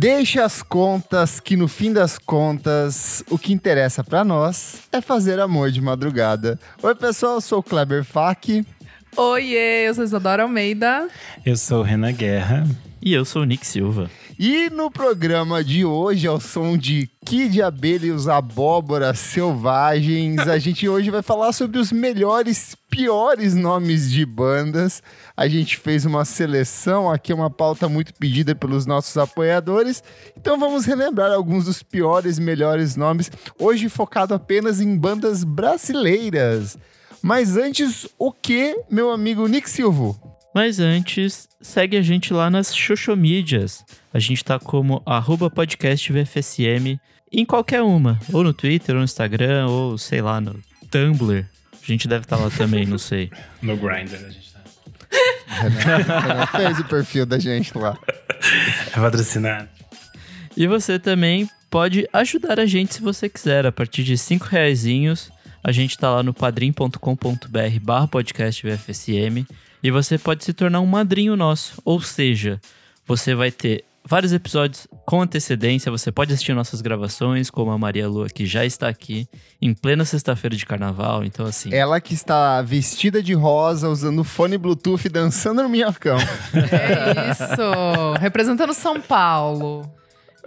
Deixa as contas, que no fim das contas, o que interessa para nós é fazer amor de madrugada. Oi, pessoal, eu sou o Kleber Fak. Oiê, eu sou Isadora Almeida. Eu sou o Renan Guerra. E eu sou o Nick Silva. E no programa de hoje, ao som de Kid Abelha e Abóboras Selvagens, a gente hoje vai falar sobre os melhores, piores nomes de bandas. A gente fez uma seleção, aqui é uma pauta muito pedida pelos nossos apoiadores. Então vamos relembrar alguns dos piores, melhores nomes, hoje focado apenas em bandas brasileiras. Mas antes, o que, meu amigo Nick Silva? Mas antes, segue a gente lá nas Xoxomídias. A gente tá como arroba podcast VFSM em qualquer uma. Ou no Twitter, ou no Instagram, ou sei lá, no Tumblr. A gente deve estar tá lá também, não sei. No Grindr a gente tá. Renan, fez o perfil da gente lá. É patrocinado. E você também pode ajudar a gente se você quiser. A partir de 5 reaisinhos, a gente tá lá no padrim.com.br barra podcast VFSM. E você pode se tornar um madrinho nosso. Ou seja, você vai ter vários episódios com antecedência. Você pode assistir nossas gravações, como a Maria Lua, que já está aqui, em plena sexta-feira de carnaval. Então, assim. Ela que está vestida de rosa, usando fone Bluetooth e dançando no minhocão. É isso! Representando São Paulo.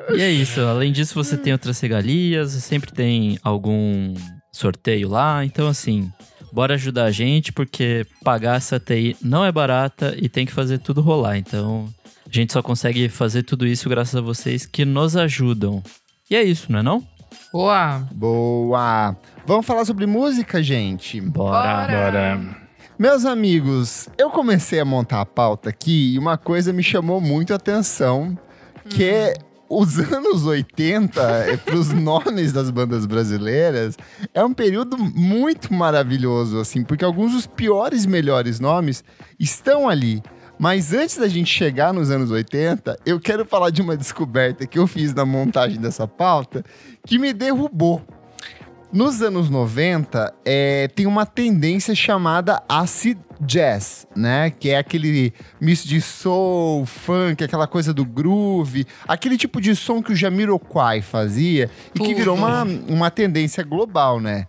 E é isso. Além disso, você tem outras regalias, sempre tem algum sorteio lá. Então, assim, bora ajudar a gente, porque pagar essa TI não é barata e tem que fazer tudo rolar. Então, a gente só consegue fazer tudo isso graças a vocês que nos ajudam. E é isso, não é não? Boa! Boa! Vamos falar sobre música, gente? Bora! Bora. Meus amigos, eu comecei a montar a pauta aqui e uma coisa me chamou muito a atenção, que é os anos 80, para os nomes das bandas brasileiras, é um período muito maravilhoso, assim, porque alguns dos piores e melhores nomes estão ali. Mas antes da gente chegar nos anos 80, eu quero falar de uma descoberta que eu fiz na montagem dessa pauta que me derrubou. Nos anos 90, é, tem uma tendência chamada acid jazz, né? Que é aquele misto de soul, funk, aquela coisa do groove, aquele tipo de som que o Jamiroquai fazia e que virou uma, uma tendência global, né?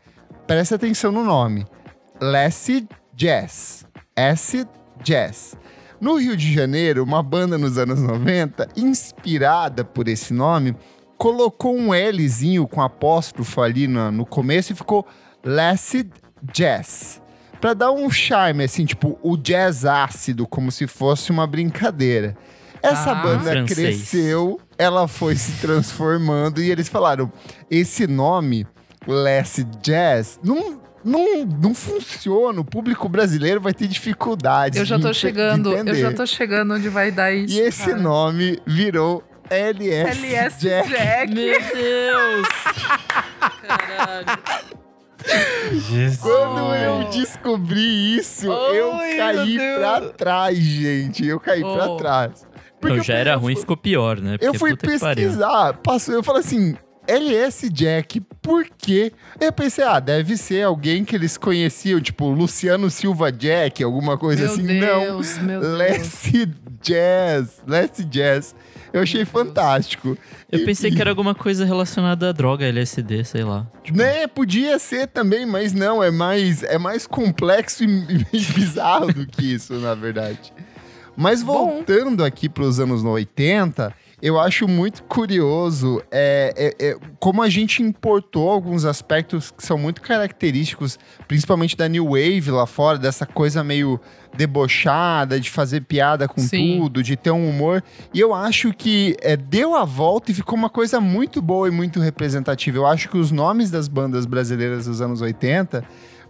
Presta atenção no nome. Acid Jazz. Acid Jazz. No Rio de Janeiro, uma banda nos anos 90, inspirada por esse nome, colocou um Lzinho com apóstrofo ali no, no começo e ficou Acid Jazz. Pra dar um charme, assim, tipo, o jazz ácido, como se fosse uma brincadeira. Essa Ah. banda Francês. cresceu, ela foi se transformando e eles falaram: esse nome, Acid Jazz, não, não, não funciona. O público brasileiro vai ter dificuldade. Eu já de tô de chegando, eu entender. já tô chegando onde vai dar isso. E esse cara. nome virou LS, LS Jack. Jack. Meu Deus! Caralho. Jesus. Quando eu Oh. descobri isso, Oi, eu caí pra trás, gente. Eu caí pra Oh. trás. Porque eu já fui- era eu ruim, fui- ficou pior, né? Eu Porque fui que pariu. pesquisar, passou, eu falei assim, LS Jack, por quê? Eu pensei, ah, deve ser alguém que eles conheciam, tipo Luciano Silva Jack, alguma coisa Meu assim. Deus, meu Não, Deus. Less Jazz, Less Jazz. Eu achei fantástico. Eu pensei E- que era alguma coisa relacionada à droga, LSD, sei lá. Tipo, Né, podia ser também, mas não, é mais, é mais complexo e, e bizarro do que isso, na verdade. Mas Bom. voltando aqui para os anos 80, eu acho muito curioso é, é- é como a gente importou alguns aspectos que são muito característicos, principalmente da New Wave lá fora, dessa coisa meio debochada, de fazer piada com Sim. tudo, de ter um humor. E eu acho que é, deu a volta e ficou uma coisa muito boa e muito representativa. Eu acho que os nomes das bandas brasileiras dos anos 80,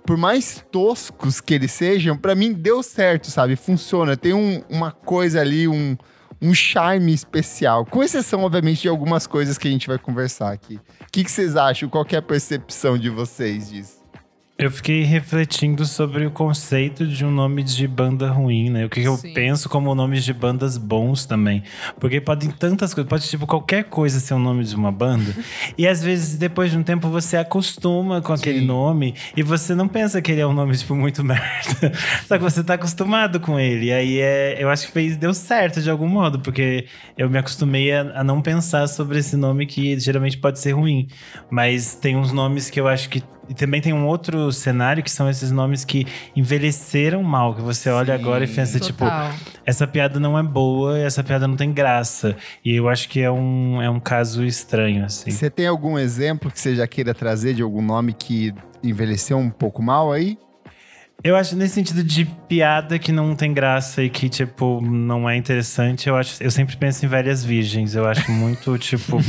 por mais toscos que eles sejam, pra mim deu certo, sabe? Funciona. Tem um- uma coisa ali, um, um charme especial. Com exceção, obviamente, de algumas coisas que a gente vai conversar aqui. O que, que vocês acham? Qual é a percepção de vocês disso? Eu fiquei refletindo sobre o conceito de um nome de banda ruim, né? O que, que eu penso como nomes de bandas bons também. Porque podem tantas coisas, pode tipo qualquer coisa ser o nome de uma banda. e às vezes, depois de um tempo, você acostuma com aquele Sim. nome e você não pensa que ele é um nome, tipo, muito merda. Só que você tá acostumado com ele. E aí é, eu acho que fez, deu certo de algum modo, porque eu me acostumei a, a não pensar sobre esse nome que geralmente pode ser ruim. Mas tem uns nomes que eu acho que. E também tem um outro cenário que são esses nomes que envelheceram mal, que você olha Sim, agora e pensa, tipo, Total. essa piada não é boa, essa piada não tem graça. E eu acho que é um, é um caso estranho, assim. Você tem algum exemplo que você já queira trazer de algum nome que envelheceu um pouco mal aí? Eu acho nesse sentido de piada que não tem graça e que, tipo, não é interessante, eu acho. Eu sempre penso em velhas virgens. Eu acho muito, tipo.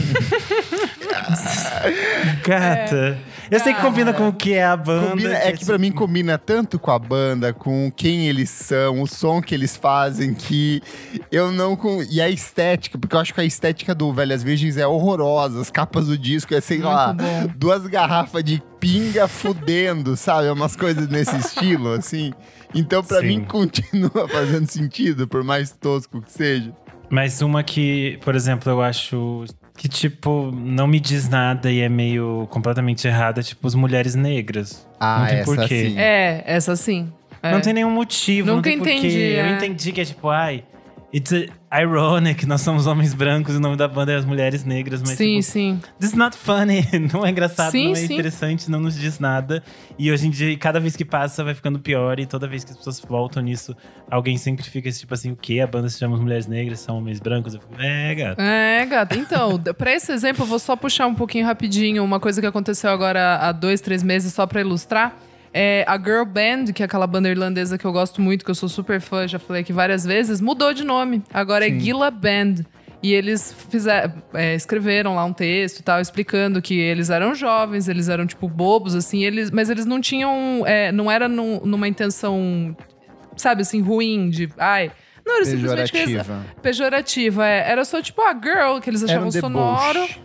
Gata. Eu sei que combina com o que é a banda. Combina- é que pra mim tipo, combina tanto com a banda, com quem eles são, o som que eles fazem, que eu não. Com... E a estética, porque eu acho que a estética do Velhas Virgens é horrorosa. As capas do disco é, sei Muito lá, bom. duas garrafas de pinga fudendo, sabe? Umas coisas nesse estilo, assim. Então, pra Sim. mim, continua fazendo sentido, por mais tosco que seja. Mas uma que, por exemplo, eu acho que, tipo, não me diz nada e é meio completamente errada, tipo, as mulheres negras. Ah, não tem essa porquê. sim. É, essa sim. É. Não tem nenhum motivo, Nunca não tem porquê. entendi, Eu é. entendi que é tipo, ai, it's ironic, nós somos homens brancos e o nome da banda é as mulheres negras, mas sim, tipo, sim. This is not funny, não é engraçado, Sim, não é sim. interessante, não nos diz nada. E hoje em dia, cada vez que passa, vai ficando pior. E toda vez que as pessoas voltam nisso, alguém sempre fica esse tipo assim: o quê? A banda se chama As Mulheres Negras, são homens brancos? Eu fico, é, gato. É, gata. Então, pra esse exemplo, eu vou só puxar um pouquinho rapidinho uma coisa que aconteceu agora há dois, três meses, só pra ilustrar. É, a Girl Band, que é aquela banda irlandesa que eu gosto muito, que eu sou super fã, já falei aqui várias vezes, mudou de nome. Agora é Gila Band. E eles fizeram, é, escreveram lá um texto e tal, explicando que eles eram jovens, eles eram, tipo, bobos, assim, eles, mas eles não tinham. é, não era num- numa intenção, sabe, assim, ruim, de. Ai. Não, era simplesmente eles, Pejorativa. pejorativa. É. Era só tipo a girl, que eles Era achavam um sonoro. deboche.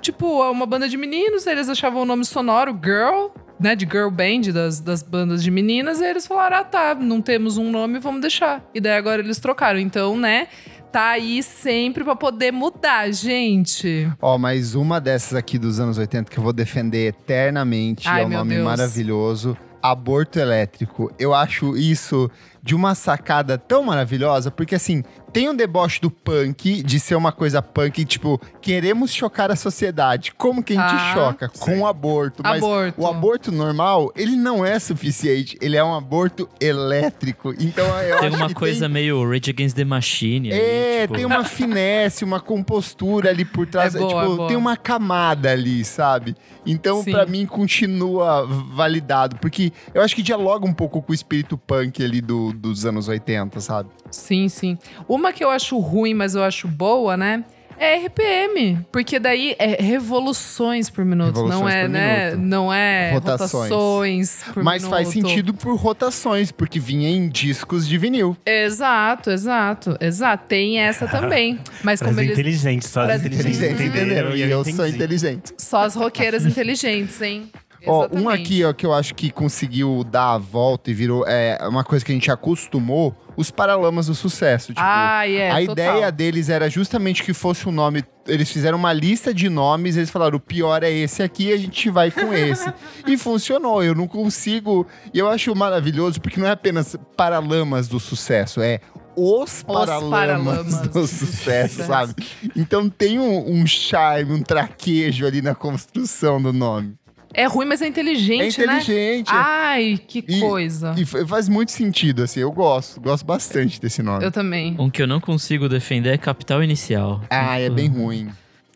Tipo, uma banda de meninos, eles achavam o nome sonoro girl, né? De girl band das, das bandas de meninas. E eles falaram: ah, tá, não temos um nome, vamos deixar. E daí agora eles trocaram. Então, né? Tá aí sempre pra poder mudar, gente. Ó, mais uma dessas aqui dos anos 80 que eu vou defender eternamente. Ai, é um nome Deus. maravilhoso. Aborto elétrico. Eu acho isso de uma sacada tão maravilhosa, porque assim, tem um deboche do punk, de ser uma coisa punk, tipo, queremos chocar a sociedade. Como que a gente Ah, choca? Com o aborto. Mas Aborto. o aborto normal, ele não é suficiente. Ele é um aborto elétrico. Então eu Tem acho uma que coisa tem... meio Rage Against the Machine. aí, É, tipo, tem uma finesse, uma compostura ali por trás. É boa, tipo, é boa. tem uma camada ali, sabe? Então, Sim. pra mim, continua validado. Porque eu acho que dialoga um pouco com o espírito punk ali do- dos anos 80, sabe? Sim, sim. Uma que eu acho ruim, mas eu acho boa, né? É RPM, porque daí é revoluções por minuto, Revoluções não é, por né? minuto. Não é Rotações. rotações, por Mas minuto. faz sentido por rotações, porque vinha em discos de vinil. Exato, exato, exato. Tem essa também. Mas como eles inteligente, só as inteligentes Inteligente, entenderam. entenderam? E eu sou inteligente. só as roqueiras inteligentes, hein? Ó, um aqui, ó, que eu acho que conseguiu dar a volta e virou é, uma coisa que a gente acostumou, os Paralamas do Sucesso. Tipo, Ah, é, a total. ideia deles era justamente que fosse um nome. Eles fizeram uma lista de nomes, eles falaram: o pior é esse aqui, a gente vai com esse. e funcionou. Eu não consigo. E eu acho maravilhoso, porque não é apenas Paralamas do Sucesso, é. Os Paralamas, Paralamas do do sucesso, Sucesso. sabe? Então tem um, um charme, um traquejo ali na construção do nome. É ruim, mas é inteligente, é né? inteligente. Ai, que E- coisa. E fa- faz muito sentido, assim. Eu gosto. Gosto bastante desse nome. Eu também. Um que eu não consigo defender é Capital Inicial. Ah, é bem ruim.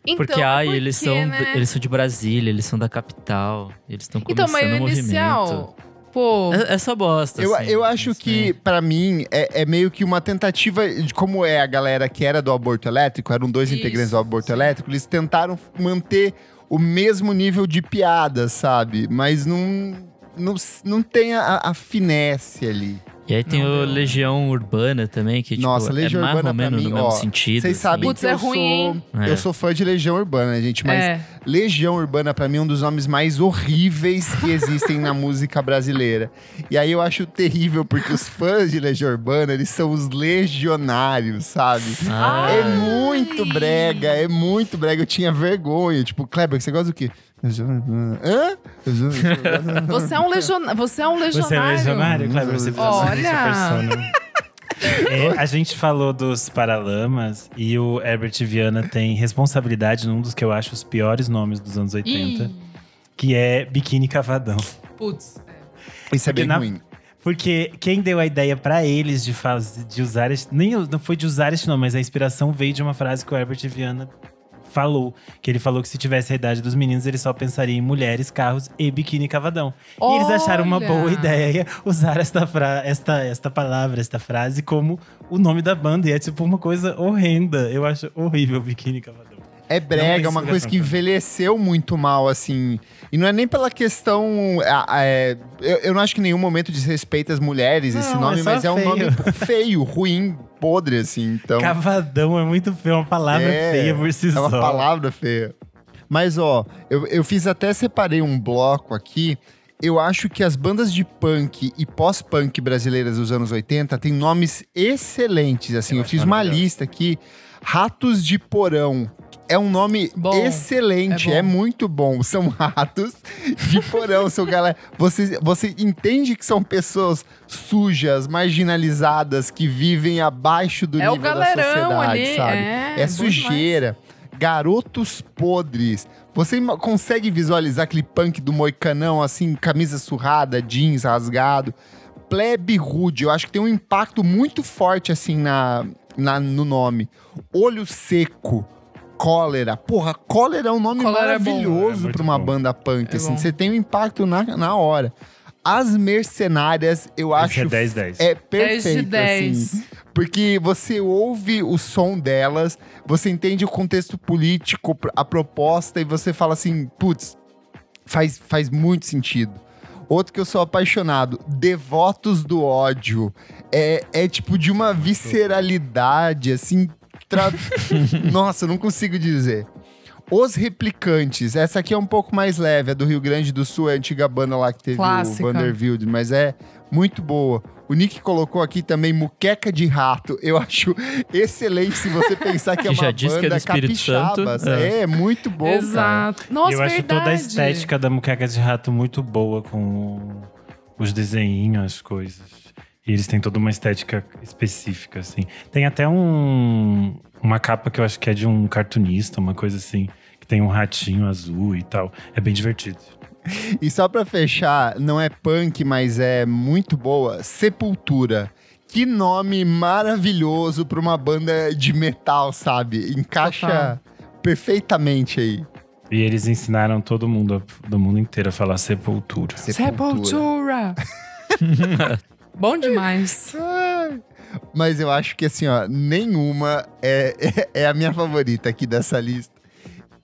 Então, Porque, ai, por eles, quê, são, né? eles são de Brasília, eles são da capital, eles estão Então, começando mas o movimento. inicial... Pô, É, é só bosta, Eu, assim, eu acho que, né? pra mim, é, é meio que uma tentativa de como é a galera que era do aborto elétrico, eram dois Isso, integrantes do aborto sim. elétrico, eles tentaram manter o mesmo nível de piada, sabe? Mas não, não, não tem a, a finesse ali. E aí tem Não o. Legião Urbana também, que tipo, Nossa, Legião é mais Urbana ou pra menos mim, no mesmo ó, sentido. Vocês assim. sabem Putz, que é eu ruim, sou? É. eu sou fã de Legião Urbana, gente, mas É. Legião Urbana pra mim é um dos nomes mais horríveis que existem na música brasileira. E aí eu acho terrível porque os fãs de Legião Urbana, eles são os legionários, sabe? Ah, É muito brega, é muito brega. Eu tinha vergonha. Tipo, Kleber, você gosta do quê? Hã? Você é um, legion... você é um legionário. Você é legionário, Kleber? Você precisa Olha! É, a gente falou dos Paralamas e o Herbert Viana tem responsabilidade num dos que eu acho os piores nomes dos anos 80, Ih, que é Biquíni Cavadão. Putz. Isso é bem na- ruim. Porque quem deu a ideia pra eles de, faz, de usar esse, nem não foi de usar esse nome, mas a inspiração veio de uma frase que o Herbert Viana falou, que ele falou que se tivesse a idade dos meninos, ele só pensaria em mulheres, carros e biquíni cavadão. E eles acharam uma Olha! boa ideia usar esta, fra esta, esta palavra, esta frase como o nome da banda. E é tipo uma coisa horrenda. Eu acho horrível biquíni cavadão. É brega, é uma coisa que envelheceu muito mal, assim. E não é nem pela questão. é, eu, eu não acho que em nenhum momento desrespeita as mulheres esse Não, nome, é mas é um feio. nome feio, ruim, podre, assim. Então. Cavadão é muito feio, é uma palavra É, feia por si É só. uma palavra feia. Mas, ó, eu, eu fiz até separei um bloco aqui. Eu acho que as bandas de punk e pós-punk brasileiras dos anos 80 têm nomes excelentes. Assim, Eu eu, fiz uma lista aqui. Ratos de Porão. É um nome Bom, excelente, é é, muito bom. São ratos de porão, são galera. Você, você entende que são pessoas sujas, marginalizadas, que vivem abaixo do É nível da sociedade, ali, sabe? é, é sujeira. Garotos podres. Você consegue visualizar aquele punk do moicanão, assim, camisa surrada, jeans rasgado? Plebe rude. Eu acho que tem um impacto muito forte, assim, na, na, no nome. Olho seco. Cólera. Porra, cólera é um nome Cólera é. É maravilhoso muito pra uma bom. banda punk, É assim. bom. Você tem um impacto na, na hora. As mercenárias, eu Esse acho é 10-10. é 10 perfeito, de 10. assim. Porque você ouve o som delas, você entende o contexto político, a proposta, e você fala assim, putz, faz, faz muito sentido. Outro que eu sou apaixonado, Devotos do Ódio. É, é tipo de uma visceralidade, assim. Tra- Nossa, eu não consigo dizer. Os Replicantes, essa aqui é um pouco mais leve, é do Rio Grande do Sul, é a antiga banda lá que teve Clássica. o Vanderbilt, mas é muito boa. O Nick colocou aqui também Muqueca de Rato. Eu acho excelente se você pensar que é Que já uma diz que é do banda Espírito Santo. capixaba. É. é muito bom, cara. Exato. Nossa, eu acho verdade. toda a estética da muqueca de rato muito boa com os desenhinhos, as coisas. E eles têm toda uma estética específica, assim. Tem até um, uma capa que eu acho que é de um cartunista, uma coisa assim, que tem um ratinho azul e tal. É bem divertido. E só pra fechar, não é punk, mas é muito boa, Sepultura. Que nome maravilhoso pra uma banda de metal, sabe? Encaixa Total. perfeitamente aí. E eles ensinaram todo mundo, do mundo inteiro, a falar sepultura. Sepultura. Bom demais. Ai. Mas eu acho que assim, ó, nenhuma é, é, é a minha favorita aqui dessa lista.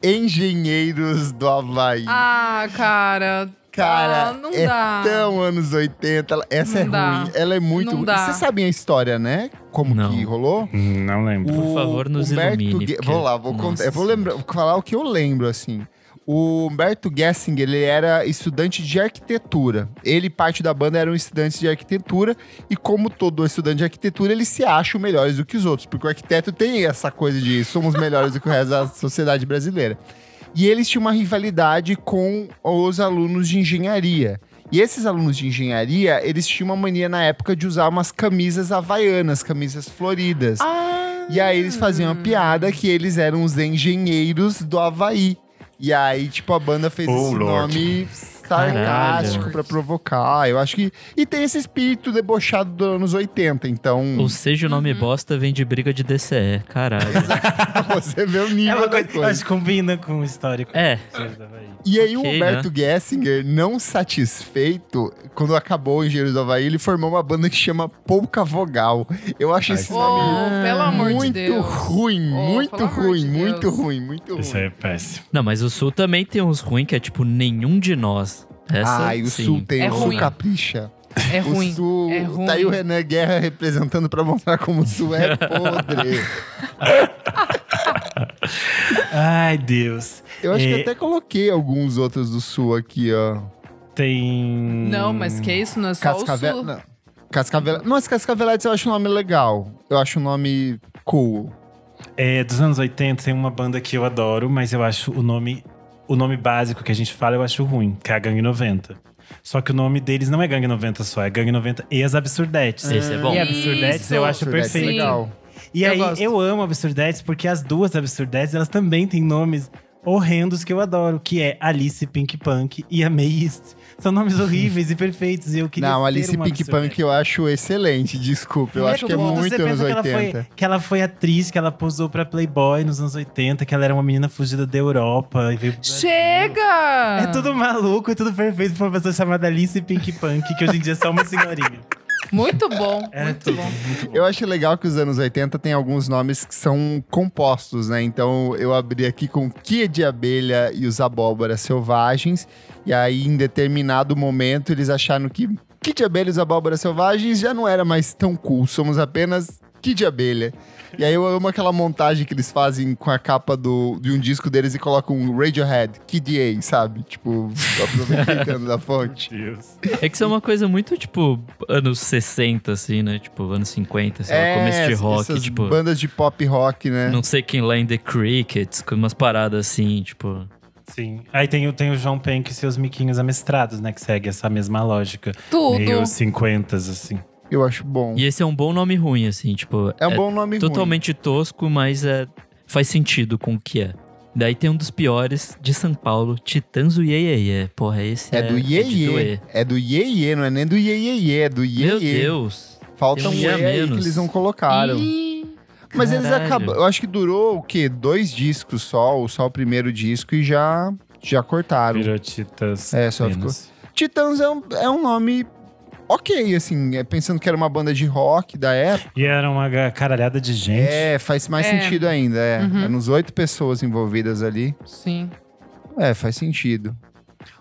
Engenheiros do Havaí. Ah, cara. Cara, ah, não é dá. tão anos 80. ela- Essa Não é dá. ruim. Ela é muito Não ruim. dá. Vocês sabem a história, né? Como Não. que rolou? Não lembro. Por favor, nos Humberto ilumine, porque- Vou lá, vou, Nossa contar, eu vou lembrar, vou falar o que eu lembro, assim. O Humberto Gessinger, ele era estudante de arquitetura. Ele e parte da banda eram estudantes de arquitetura. E como todo estudante de arquitetura, eles se acham melhores do que os outros. Porque o arquiteto tem essa coisa de somos melhores do que o resto da sociedade brasileira. E eles tinham uma rivalidade com os alunos de engenharia. E esses alunos de engenharia, eles tinham uma mania na época de usar umas camisas havaianas, camisas floridas. Ah. E aí eles faziam a piada que eles eram os engenheiros do Havaí. E aí, tipo, a banda fez Oh, esse Lord. nome sarcástico pra provocar. Eu acho que. E tem esse espírito debochado dos anos 80, então. Ou seja, o nome Uhum. bosta vem de briga de DCE. Caralho. você vê o nível É uma coisa coisa. que combina com o histórico. é, E aí o Ok, Humberto Gessinger, não satisfeito, quando acabou o Engenheiros do Havaí, ele formou uma banda que chama Pouca Vogal. Eu acho esse Oh, nome pelo amor de muito Deus. ruim, Oh, muito ruim, de muito Deus. ruim, muito ruim. Isso é péssimo. Não, mas o Sul também tem uns ruins que é tipo nenhum de nós. Essa, Ai, o sim. Sul tem, É o Sul ruim. capricha. É O ruim. Sul, é ruim. tá aí o Renan Guerra representando pra mostrar como o Sul é podre. Ai, Deus. Eu acho É, que até coloquei alguns outros do Sul aqui, ó. Tem. Não, mas que isso? Não é só o Cascavel... sul. Não. Cascavel... Mas Cascaveletes eu acho um nome legal. Eu acho um nome cool. É, dos anos 80 tem uma banda que eu adoro, mas eu acho o nome. O nome básico que a gente fala eu acho ruim, que é a Gangue 90. Só que o nome deles não é Gangue 90 só, é Gangue 90 e as Absurdetes. Esse é bom. E Absurdetes Isso. eu acho Absurdetes é perfeito. legal. E Eu aí, gosto. eu amo Absurdetes porque as duas Absurdetes, elas também têm nomes horrendos que eu adoro, que é Alice Pink Punk e a May East. São nomes horríveis e perfeitos, e eu queria Não, Alice Pink. Punk eu acho excelente, desculpa. Eu acho que é muito anos pensa que ela, 80. foi, que ela foi atriz, que ela posou pra Playboy nos anos 80, que ela era uma menina fugida da Europa. E veio. Chega! É tudo maluco, é tudo perfeito pra uma pessoa chamada Alice Pink Punk, que hoje em dia é só uma senhorinha. Muito bom, É muito tudo, bom. muito bom. Eu acho legal que os anos 80 tem alguns nomes que são compostos, né? Então eu abri aqui com Kia de Abelha e os Abóboras Selvagens. E aí, em determinado momento, eles acharam que Kid de Abelha e os Abóboras Selvagens já não era mais tão cool. Somos apenas Kid de Abelha. E aí eu amo aquela montagem que eles fazem com a capa do, de um disco deles e colocam um Radiohead, Kid A, sabe? Tipo, aproveitando da fonte. É que isso é uma coisa muito, tipo, anos 60, assim, né? Tipo, anos 50, sei lá, começo de rock, É, essas tipo. bandas de pop rock, né? Não sei quem lá em The Crickets, com umas paradas assim, tipo. Sim. Aí tem, o- tem o João Penck e seus miquinhos amestrados, né? Que segue essa mesma lógica. Tudo. Meio 50, assim. Eu acho bom. E esse é um bom nome ruim, assim, tipo. É um bom nome ruim. totalmente tosco, mas é, faz sentido com o que é. Daí tem um dos piores de São Paulo, Titãs do Iê, Iê. Porra, esse é, É do é Iê. É do Iê Iê, não é nem do Iê Iê, é do Iê Meu. Deus. Falta um um E Iê que eles não colocaram. Ih, Mas eles acabam. Eu acho que durou o quê? Dois discos só, ou só o primeiro disco e já, já cortaram. Virou Titas. É, só menos. Titãs é um, é um nome ok, assim, é, pensando que era uma banda de rock da época. E era uma caralhada de gente. É, faz mais É. sentido ainda, é. Uhum. Eram uns oito pessoas envolvidas ali. sim. É, faz sentido.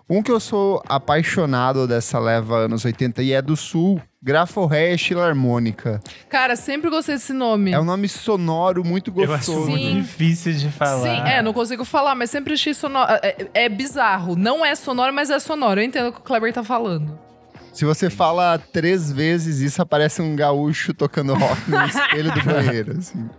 Um que eu sou apaixonado dessa leva anos 80 e é do Sul, Graforreia Filarmônica. Cara, sempre gostei desse nome. É um nome sonoro muito Eu acho gostoso. muito difícil de falar. Sim, é, não consigo falar, mas sempre achei sonoro. É, é bizarro. Não é sonoro, mas é sonoro. Eu entendo o que o Kleber tá falando. Se você fala três vezes isso, aparece um gaúcho tocando rock no espelho do banheiro. Assim.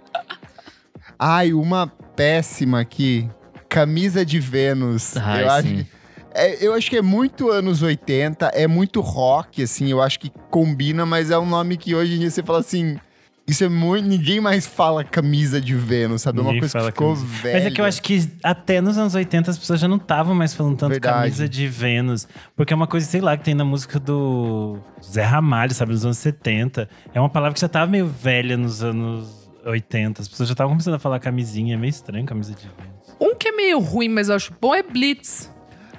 Ai, uma péssima aqui. Camisa de Vênus. Ai, eu, acho, sim. é, eu acho que é muito anos 80, é muito rock, assim. Eu acho que combina, mas é um nome que hoje em dia você fala assim. Isso é muito. Ninguém mais fala camisa de Vênus, sabe? É uma coisa que ficou camisa. velha. Mas é que eu acho que até nos anos 80 as pessoas já não estavam mais falando tanto Verdade. camisa de Vênus. Porque é uma coisa, sei lá, que tem na música do Zé Ramalho, sabe? Nos anos 70. É uma palavra que já tava meio velha nos anos 80. As pessoas já estavam começando a falar camisinha. É meio estranho camisa de Vênus. Um que é meio ruim, mas eu acho bom é Blitz.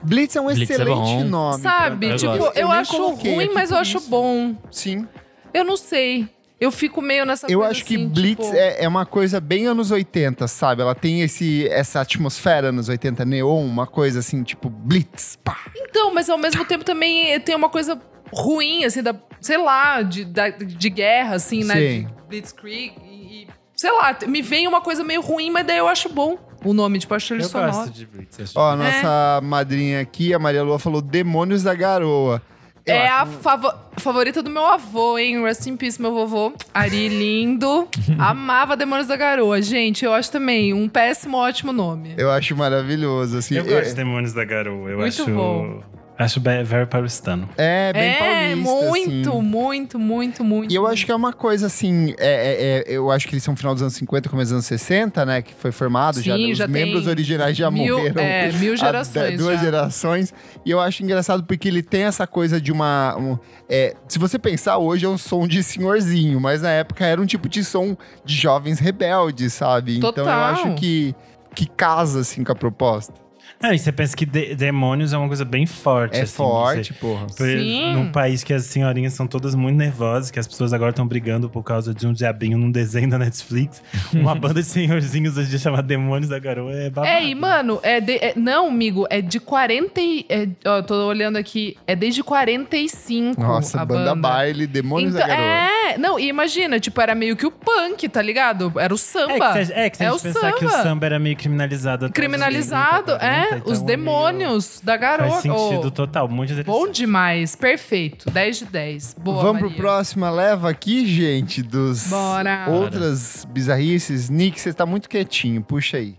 Blitz é um Blitz é excelente bom. nome. Sabe? eu tipo, gosto. eu, nem acho ruim, mas eu acho bom. Sim. Eu não sei. Eu fico meio nessa Eu coisa acho que assim, Blitz tipo, é, é uma coisa bem anos 80, sabe? Ela tem esse, essa atmosfera anos 80, neon, uma coisa assim, tipo Blitz. Pá. Então, mas ao mesmo tempo também tem uma coisa ruim, assim, da, sei lá, de, da- de guerra, assim, né? Sim. De Blitzkrieg. E, e, sei lá, me vem uma coisa meio ruim, mas daí eu acho bom o nome, tipo, acho ele Eu sonoro. gosto de Blitz. acho Ó, a É. nossa madrinha aqui, a Maria Lua, falou Demônios da Garoa. Eu É acho- a favo- favorita do meu avô, hein? Rest in peace, meu vovô. Ari lindo. Amava Demônios da Garoa. Gente, eu acho também um péssimo, ótimo nome. Eu acho maravilhoso, assim. Eu é, gosto de Demônios da Garoa. Eu Muito acho. bom. Acho very paulistano. é bem é, paulista, muito, assim. muito, muito, muito. E eu acho que é uma coisa assim, é, é- é- eu acho que eles são final dos anos 50, começo dos anos 60, né? Que foi formado, já, Sim, os já tem membros originais já mil- morreram. é, mil gerações de- duas já. gerações. E eu acho engraçado porque ele tem essa coisa de uma. um- é, se você pensar, hoje é um som de senhorzinho, mas na época era um tipo de som de jovens rebeldes, sabe? Então eu Total. acho que, que casa assim com a proposta. Ah, e você pensa que de- demônios é uma coisa bem forte. É assim, forte, você- porra. Por- Sim. Num país que as senhorinhas são todas muito nervosas, que as pessoas agora estão brigando por causa de um diabinho num desenho da Netflix. Uma banda de senhorzinhos hoje em dia chamada Demônios da Garoa é babado. É, e mano, é, de, é- não, amigo, é de 40 e, é, ó, tô olhando aqui, é desde 45 Nossa, a banda, banda. baile, demônios Então, da garoa. é, não, e imagina, tipo, era meio que o punk, tá ligado? Era o É samba. que, se, é que se a É gente o pensar que o samba. samba era meio criminalizado. Criminalizado, 30, 40, é, então os demônios da garota. Faz sentido Oh, total, muito interessante. Bom demais, perfeito. 10 de 10. Boa, Vamos Maria. pro próxima leva aqui, gente, dos Bora. outras bizarrices. Nick, você tá muito quietinho, puxa aí.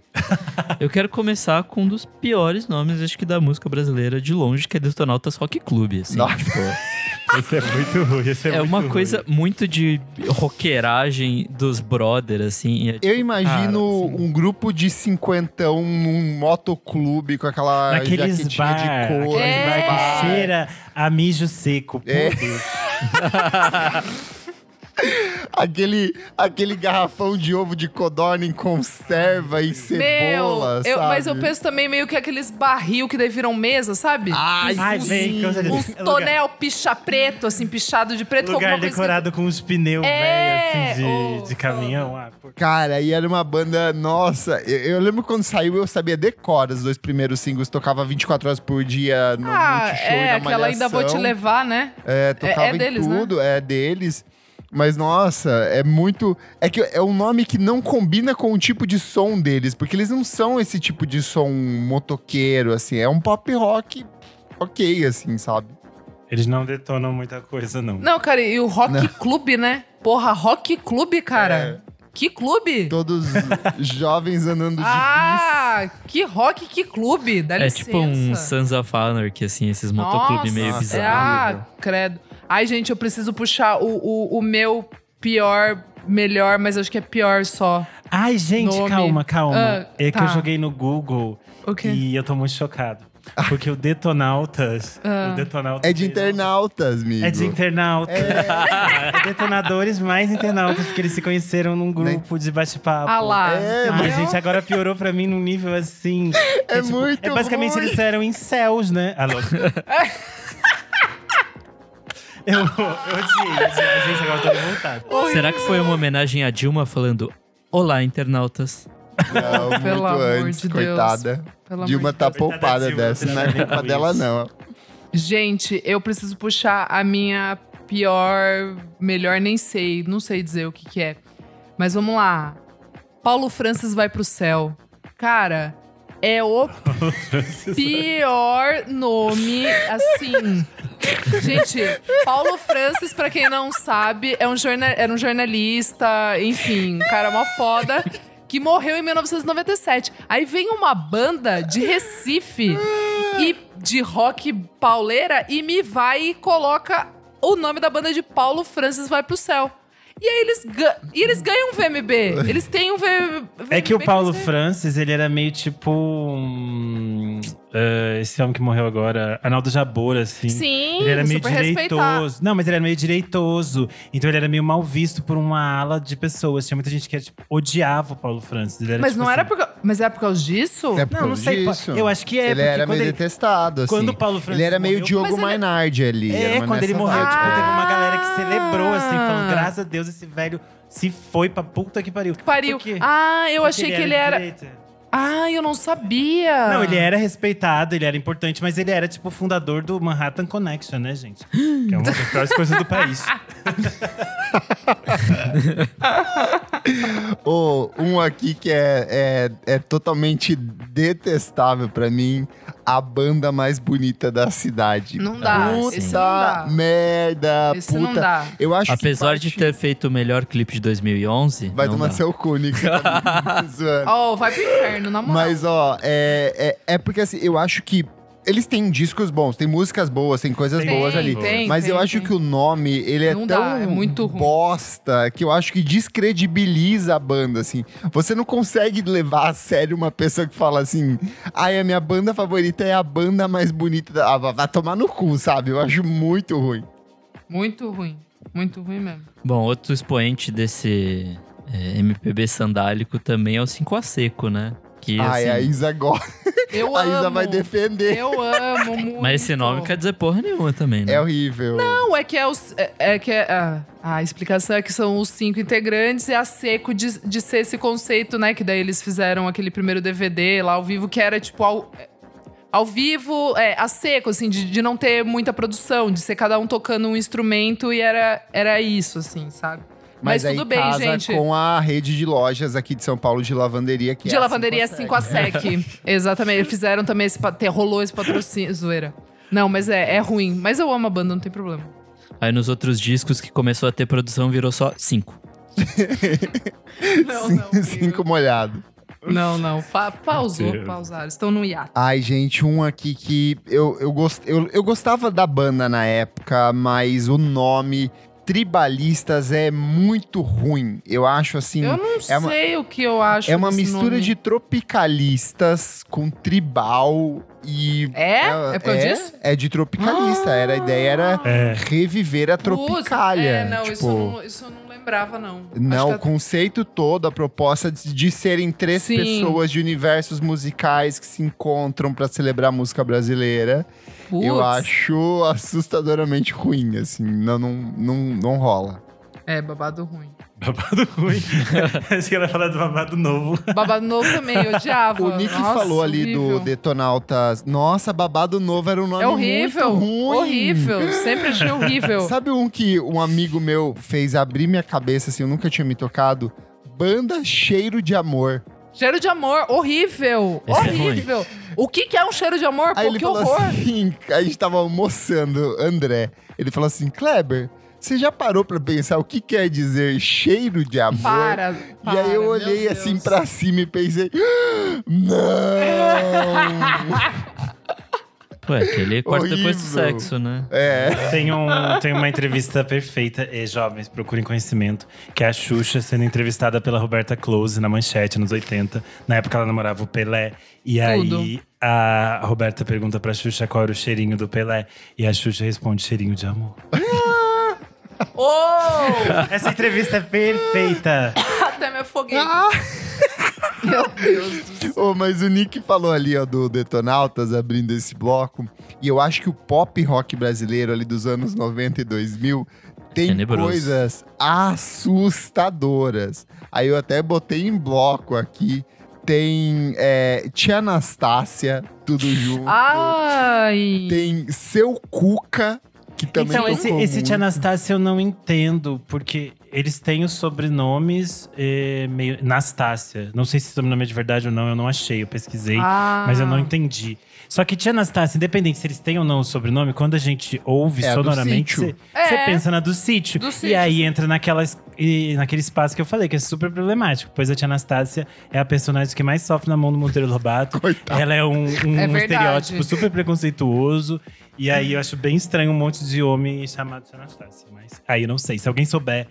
Eu quero começar com um dos piores nomes, acho que da música brasileira de longe, que é Detonautas Rock Club, assim. Nossa. tipo, Esse é muito ruim, esse é, é muito uma ruim. coisa muito de roqueiragem dos brother, assim. é, tipo, Eu imagino cara, assim, um grupo de cinquentão num motoclube com aquela Naqueles jaquetinha bar, de couro. aqueles É. bar que cheira a mijo seco. Por É. Aquele, aquele garrafão de ovo de codorna em conserva e Meu, cebola, eu- sabe? mas eu penso também meio que aqueles barril que daí viram mesa, sabe? Ai, Ai, vem. Uns Lugar- tonel picha preto, assim, pichado de preto com Lugar decorado com os pneus É, velhos, assim, de, de caminhão. Ah, por... Cara, e era uma banda, nossa, eu, eu lembro quando saiu, eu sabia decora os dois primeiros singles, tocava 24 horas por dia no Ah, Multishow é, e na aquela ainda vou te levar, né? É, tocava é deles, em tudo, é deles. Mas, nossa, é muito. É que é um nome que não combina com o tipo de som deles, porque eles não são esse tipo de som motoqueiro, assim. É um pop rock ok, assim, sabe? Eles não detonam muita coisa, não. Não, cara, e o Rock Não. Club, né? Porra, Rock Club, cara. Que clube? Todos jovens andando de Ah, que rock, que clube. Dá É licença. tipo um Sons of Anarchy, assim, esses motoclubes meio Nossa, bizarros. Ah, credo. Ai, gente, eu preciso puxar o, o, o meu pior, melhor, mas acho que é pior só. Ai, gente, Nome. calma, calma. Ah, é que tá. eu joguei no Google O quê? e eu tô muito chocado. Porque o Detonautas. Ah. O Detonautas É de internautas, amigo. É de internautas. É. detonadores mais internautas, porque eles se conheceram num grupo de bate-papo. Ah lá. É, Ai, gente, agora piorou pra mim num nível assim. É tipo, muito É basicamente ruim. eles eram em céus, né? Alô. eu, eu odiei, odiei. Gente, agora eu tô revoltado. Será que foi uma homenagem a Dilma falando Olá, internautas? Não, Pelo muito amor antes, de Deus. coitada. Pelo Dilma amor de tá Deus. poupada Coitada dessa, Dilma, não é culpa dela, não. Gente, eu preciso puxar a minha pior, melhor nem sei, não sei dizer o que que é. Mas vamos lá. Paulo Francis vai pro céu. Cara, é o pior nome, assim. Gente, Paulo Francis, pra quem não sabe, é um jorna- era um jornalista, enfim, um cara mó foda, que morreu em 1997. Aí vem uma banda de Recife e de rock pauleira e me vai e coloca o nome da banda de Paulo Francis vai pro céu. E aí eles, e eles ganham um VMB. Eles têm um VMB. É que o Paulo eles- Francis, ele era meio tipo. hum, eh, esse homem que morreu agora, Arnaldo Jabor, assim. Sim, Ele era meio respeitar. direitoso. Não, mas ele era meio direitoso. Então ele era meio mal visto por uma ala de pessoas. Tinha muita gente que tipo, odiava o Paulo Francis. Ele era, Mas tipo, não era assim- por, ca- mas era por causa disso? É por Não, não sei. disso. Eu acho que é, Ele porque era quando meio ele- detestado, assim. quando o Paulo Francis Ele era meio morreu- Diogo ele- Mainardi ali. É, era quando ele morreu, tipo, teve uma galera que Ah. celebrou, assim, falando, graças a Deus, esse velho se foi pra puta que pariu. Pariu. Por quê? Ah, eu Porque achei que ele era. direita. Ah, eu não sabia. Não, ele era respeitado, ele era importante, mas ele era, tipo, o fundador do Manhattan Connection, né, gente? Que é uma das piores coisas do país. Ô, um aqui que é, é, é totalmente detestável pra mim, a banda mais bonita da cidade. Não dá. Puta Esse não dá. merda, Esse puta. não dá. Eu acho Apesar que de parte- ter feito o melhor clipe de 2011. Vai tomar dá. seu cu, Nick. você tá. Ó, vai pro inferno, na moral. Mas, ó, é, é, é porque assim, eu acho que eles têm discos bons, tem músicas boas, tem coisas Tem, boas ali. tem, mas eu tem, acho tem. que o nome, ele é Não dá, tão é muito ruim. bosta que eu acho que descredibiliza a banda, assim. Você não consegue levar a sério uma pessoa que fala assim, ai, a minha banda favorita é a banda mais bonita da... Ah, vai- vai tomar no cu, sabe? Eu acho muito ruim. Muito ruim. Muito ruim mesmo. Bom, outro expoente desse é, MPB sandálico também é o 5 a Seco, né? Que, ai, assim, a Isa gosta. Eu A Isa amo. vai defender. Eu amo muito. Mas esse nome quer dizer porra nenhuma também, né? É horrível. Não, é que é os. É, é que é, a, a explicação é que são os cinco integrantes e a seco de, de ser esse conceito, né? Que daí eles fizeram aquele primeiro DVD lá ao vivo, que era tipo. Ao, ao vivo, é, a seco, assim, de, de não ter muita produção, de ser cada um tocando um instrumento e era, era isso, assim, sabe? Mas, aí tudo bem, casa gente. com a rede de lojas aqui de São Paulo de lavanderia que De é lavanderia 5 5 a SEC. Exatamente. Eles fizeram também esse. pa- Rolou esse patrocínio. Zoeira. Não, mas é, é ruim. Mas eu amo a banda, não tem problema. Aí nos outros discos que começou a ter produção virou só cinco. Não, não. Cinco molhado. Não, não. Pa pausou, pausaram. Estão no hiato. Ai, gente, um aqui que eu, eu, gost, eu, eu gostava da banda na época, mas o nome Tribalistas é muito ruim. Eu acho assim. Eu não é uma- sei o que eu acho. É uma desse mistura nome. de tropicalistas com tribal e. É? É por causa é, disso? É de tropicalista. Era, a ideia era É. reviver a tropicália. É, não, tipo, isso, eu não, isso eu não lembrava, não. Não, o conceito todo, a proposta de, de serem três Sim. pessoas de universos musicais que se encontram pra celebrar a música brasileira. Putz, Eu acho assustadoramente ruim, assim, não, não, não, não rola. É, babado ruim. Babado ruim. Acho que ela ia falar do babado novo. Babado novo também, eu odiava. O Nick Nossa, falou ali horrível. do Detonautas. Nossa, babado novo era um nome É horrível. muito ruim. Horrível. Sempre achei horrível. Sabe um que um amigo meu fez abrir minha cabeça, assim, eu nunca tinha me tocado? Banda Cheiro de Amor. Cheiro de amor, horrível. Esse é horrível. o que, que é um cheiro de amor? Aí Pô, ele que falou horror. assim, a gente tava almoçando, André. Ele falou assim, Kleber, você já parou pra pensar o que quer dizer cheiro de amor? Para. E aí eu para, olhei assim pra cima e pensei, "Ah, não! Pô, é aquele corta depois do Horrível. sexo, né? é. Tem, um, tem uma entrevista perfeita, e jovens, procurem conhecimento, que é a Xuxa sendo entrevistada pela Roberta Close na Manchete, nos 80. Na época ela namorava o Pelé. E aí a Roberta pergunta pra Xuxa qual era o cheirinho do Pelé. E a Xuxa responde: cheirinho de amor. Oh! Essa entrevista é perfeita. Até me afoguei. Ah! Meu Deus do céu. Ô, mas o Nick falou ali, ó, do Detonautas, abrindo esse bloco. E eu acho que o pop rock brasileiro ali dos anos 90 e 2000 tem Tenebroso. coisas assustadoras. Aí eu até botei em bloco aqui. Tem é, Tia Anastácia, tudo junto. Ai. Tem Seu Cuca, que também então, esse, esse. Tia Anastácia eu não entendo, porque eles têm os sobrenomes eh, meio. Nastácia. Não sei se o sobrenome é de verdade ou não, eu não achei, eu pesquisei. Ah. Mas eu não entendi. Só que Tia Anastácia, independente se eles têm ou não o sobrenome, quando a gente ouve É sonoramente, você É. pensa na do sítio. Do E sítio, aí entra naquelas, e naquele espaço que eu falei, que é super problemático. Pois a Tia Anastácia é a personagem que mais sofre na mão do Monteiro Lobato. Coitado. Ela é um, um É verdade. estereótipo super preconceituoso. E aí eu acho bem estranho um monte de homem chamado Tia Anastácia. Mas aí eu não sei. Se alguém souber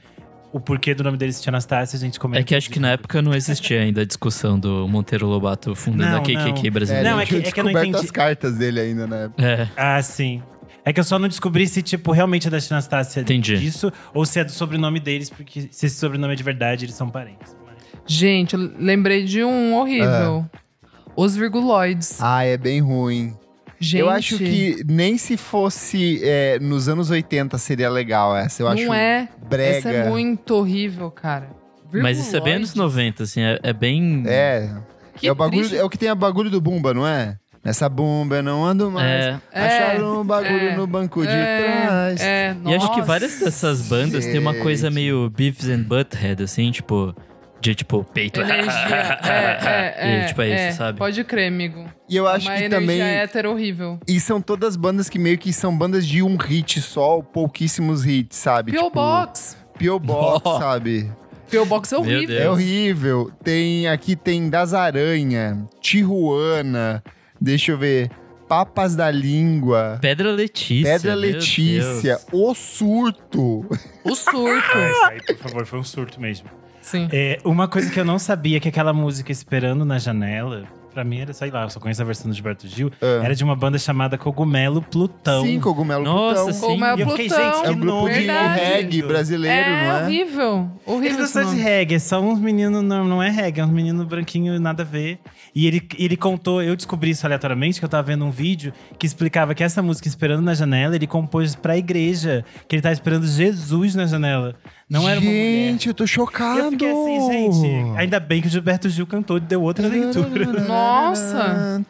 o porquê do nome dele ser Tia Anastácia, a gente comenta. É que acho que na época não existia ainda a discussão do Monteiro Lobato fundando Não, a KKK É, brasileira. Não, não, é que- é que eu não descoberto entendi. as cartas dele ainda, né? É. Ah, sim. É que eu só não descobri se, tipo, realmente é da Anastácia Entendi. disso, ou se é do sobrenome deles, porque se esse sobrenome é de verdade, eles são parentes. Gente, eu lembrei de um horrível. Os virguloides. Ah, é bem ruim. Gente, Eu acho que nem se fosse é, nos anos 80 seria legal essa. Eu não acho é. brega. Essa é muito horrível, cara. Mas isso é bem anos 90, assim, é, é bem. É. Que é, o bagulho, triste. é o que tem a bagulho do Bumba, não é? Nessa Bumba eu não ando mais. É. Acharam um bagulho é, no banco de é, trás. É, E acho que várias dessas bandas têm uma coisa meio Beavis and Butthead, assim, tipo, de tipo, peito. É, é, é, E, tipo, é isso, sabe? Pode crer, amigo. E eu acho uma que também. hétero horrível. E são todas bandas que meio que são bandas de um hit só, ou pouquíssimos hits, sabe? P.O. Tipo, Box. P.O. Box, Oh. sabe? P.O. Box é horrível. É horrível. Tem aqui tem Das Aranha, Tijuana, deixa eu ver, Papas da Língua, Pedra Letícia. Pedra Letícia. O Surto. O surto. Ah, esse aí, por favor, foi um surto mesmo. Sim. É, uma coisa que eu não sabia, que aquela música Esperando na Janela, pra mim era, sei lá, eu só conheço a versão do Gilberto Gil. Ah. Era de uma banda chamada Cogumelo Plutão. Sim, Cogumelo Nossa, Plutão. sim. É E eu fiquei, Plutão. gente, É que um grupo nome de reggae brasileiro, é não é? horrível. Horrível Eles não são de reggae, é só uns meninos, não, não é reggae, é uns meninos branquinhos, nada a ver. E ele, ele contou, eu descobri isso aleatoriamente, que eu tava vendo um vídeo que explicava que essa música Esperando na Janela, ele compôs pra igreja, que ele tá esperando Jesus na janela. Não era uma mulher. Gente, eu tô chocado. Eu fiquei assim, gente, ainda bem que o Gilberto Gil cantou e deu outra leitura. Nossa.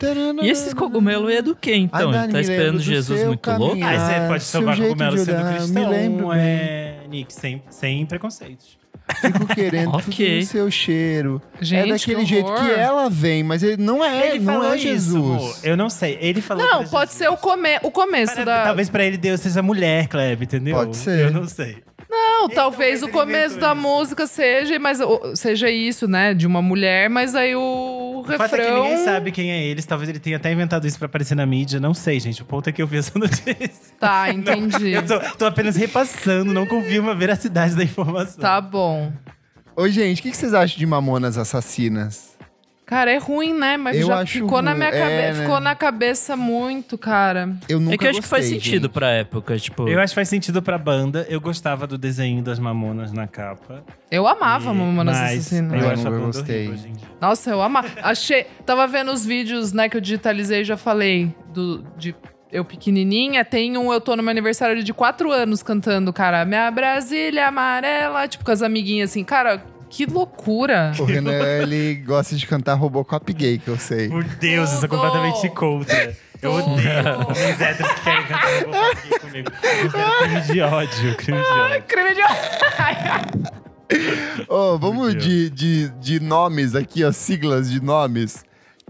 E esses cogumelos é do quê, então? Ai, Ele Dani, tá esperando Jesus muito louco? caminhar. Aí você pode seu tomar cogumelo sendo olhar, me cristão, lembro é, Nick, sem, sem preconceitos. Fico querendo Ok. o seu cheiro. Gente, é daquele que jeito que ela vem, mas ele não é, ele não falou é isso, Jesus. amor. Eu não sei. Ele falou Não, era pode Jesus. ser o, come o começo Para- da. Talvez pra ele Deus seja mulher, Kleb, entendeu? Pode ser. Eu não sei. Não, talvez talvez o começo da isso. música seja, mas seja isso, né? De uma mulher, mas aí o O fato é que refrão. ninguém sabe quem é eles. Talvez ele tenha até inventado isso pra aparecer na mídia. Não sei, gente. O ponto é que eu vi essa notícia. Tá, entendi. Eu tô, tô apenas repassando, não confirmo a veracidade da informação. Tá bom. Ô, gente, o que que vocês acham de Mamonas Assassinas? Cara, é ruim, né? Mas Eu já ficou na ruim, minha é, cabeça. né? Ficou na cabeça muito, cara. Eu nunca É que eu acho que faz gostei, sentido gente. pra época, tipo... Eu acho que faz sentido pra banda. Eu gostava do desenho das mamonas na capa. Eu amava E- Mamonas mas Assassinas. Eu Eu acho banda gostei. horrível hoje em dia. Nossa, eu amava. Achei. Tava vendo os vídeos, né, que eu digitalizei e já falei. Do, de eu pequenininha. Tem um Eu Tô no meu aniversário de quatro anos cantando, cara. Minha Brasília amarela. Tipo, com as amiguinhas assim. Cara, que loucura. O Renan, ele gosta de cantar Robocop gay, que eu sei. Por Deus, eu sou Tudo. completamente contra. Eu odeio homens héteros que querem cantar Robocop aqui comigo. Crime de ódio, crime de ódio. Crime de. Ô, vamos Deus. de, de, de nomes aqui, ó, siglas de nomes.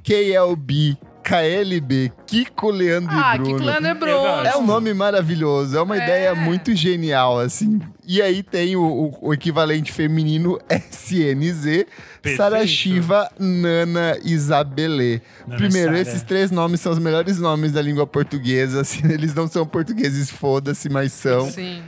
KLB, KLB, Kiko, Leandro ah, e Bruno. que Leandro é Eu Bruno. É um nome maravilhoso, é uma É. ideia muito genial, assim. E aí tem o, o- o equivalente feminino SNZ, Perfeito. Sara Shiva, Nana Isabelê. Nana Primeiro, Sara. esses três nomes são os melhores nomes da língua portuguesa, assim, eles não são portugueses, foda-se, mas são. Sim.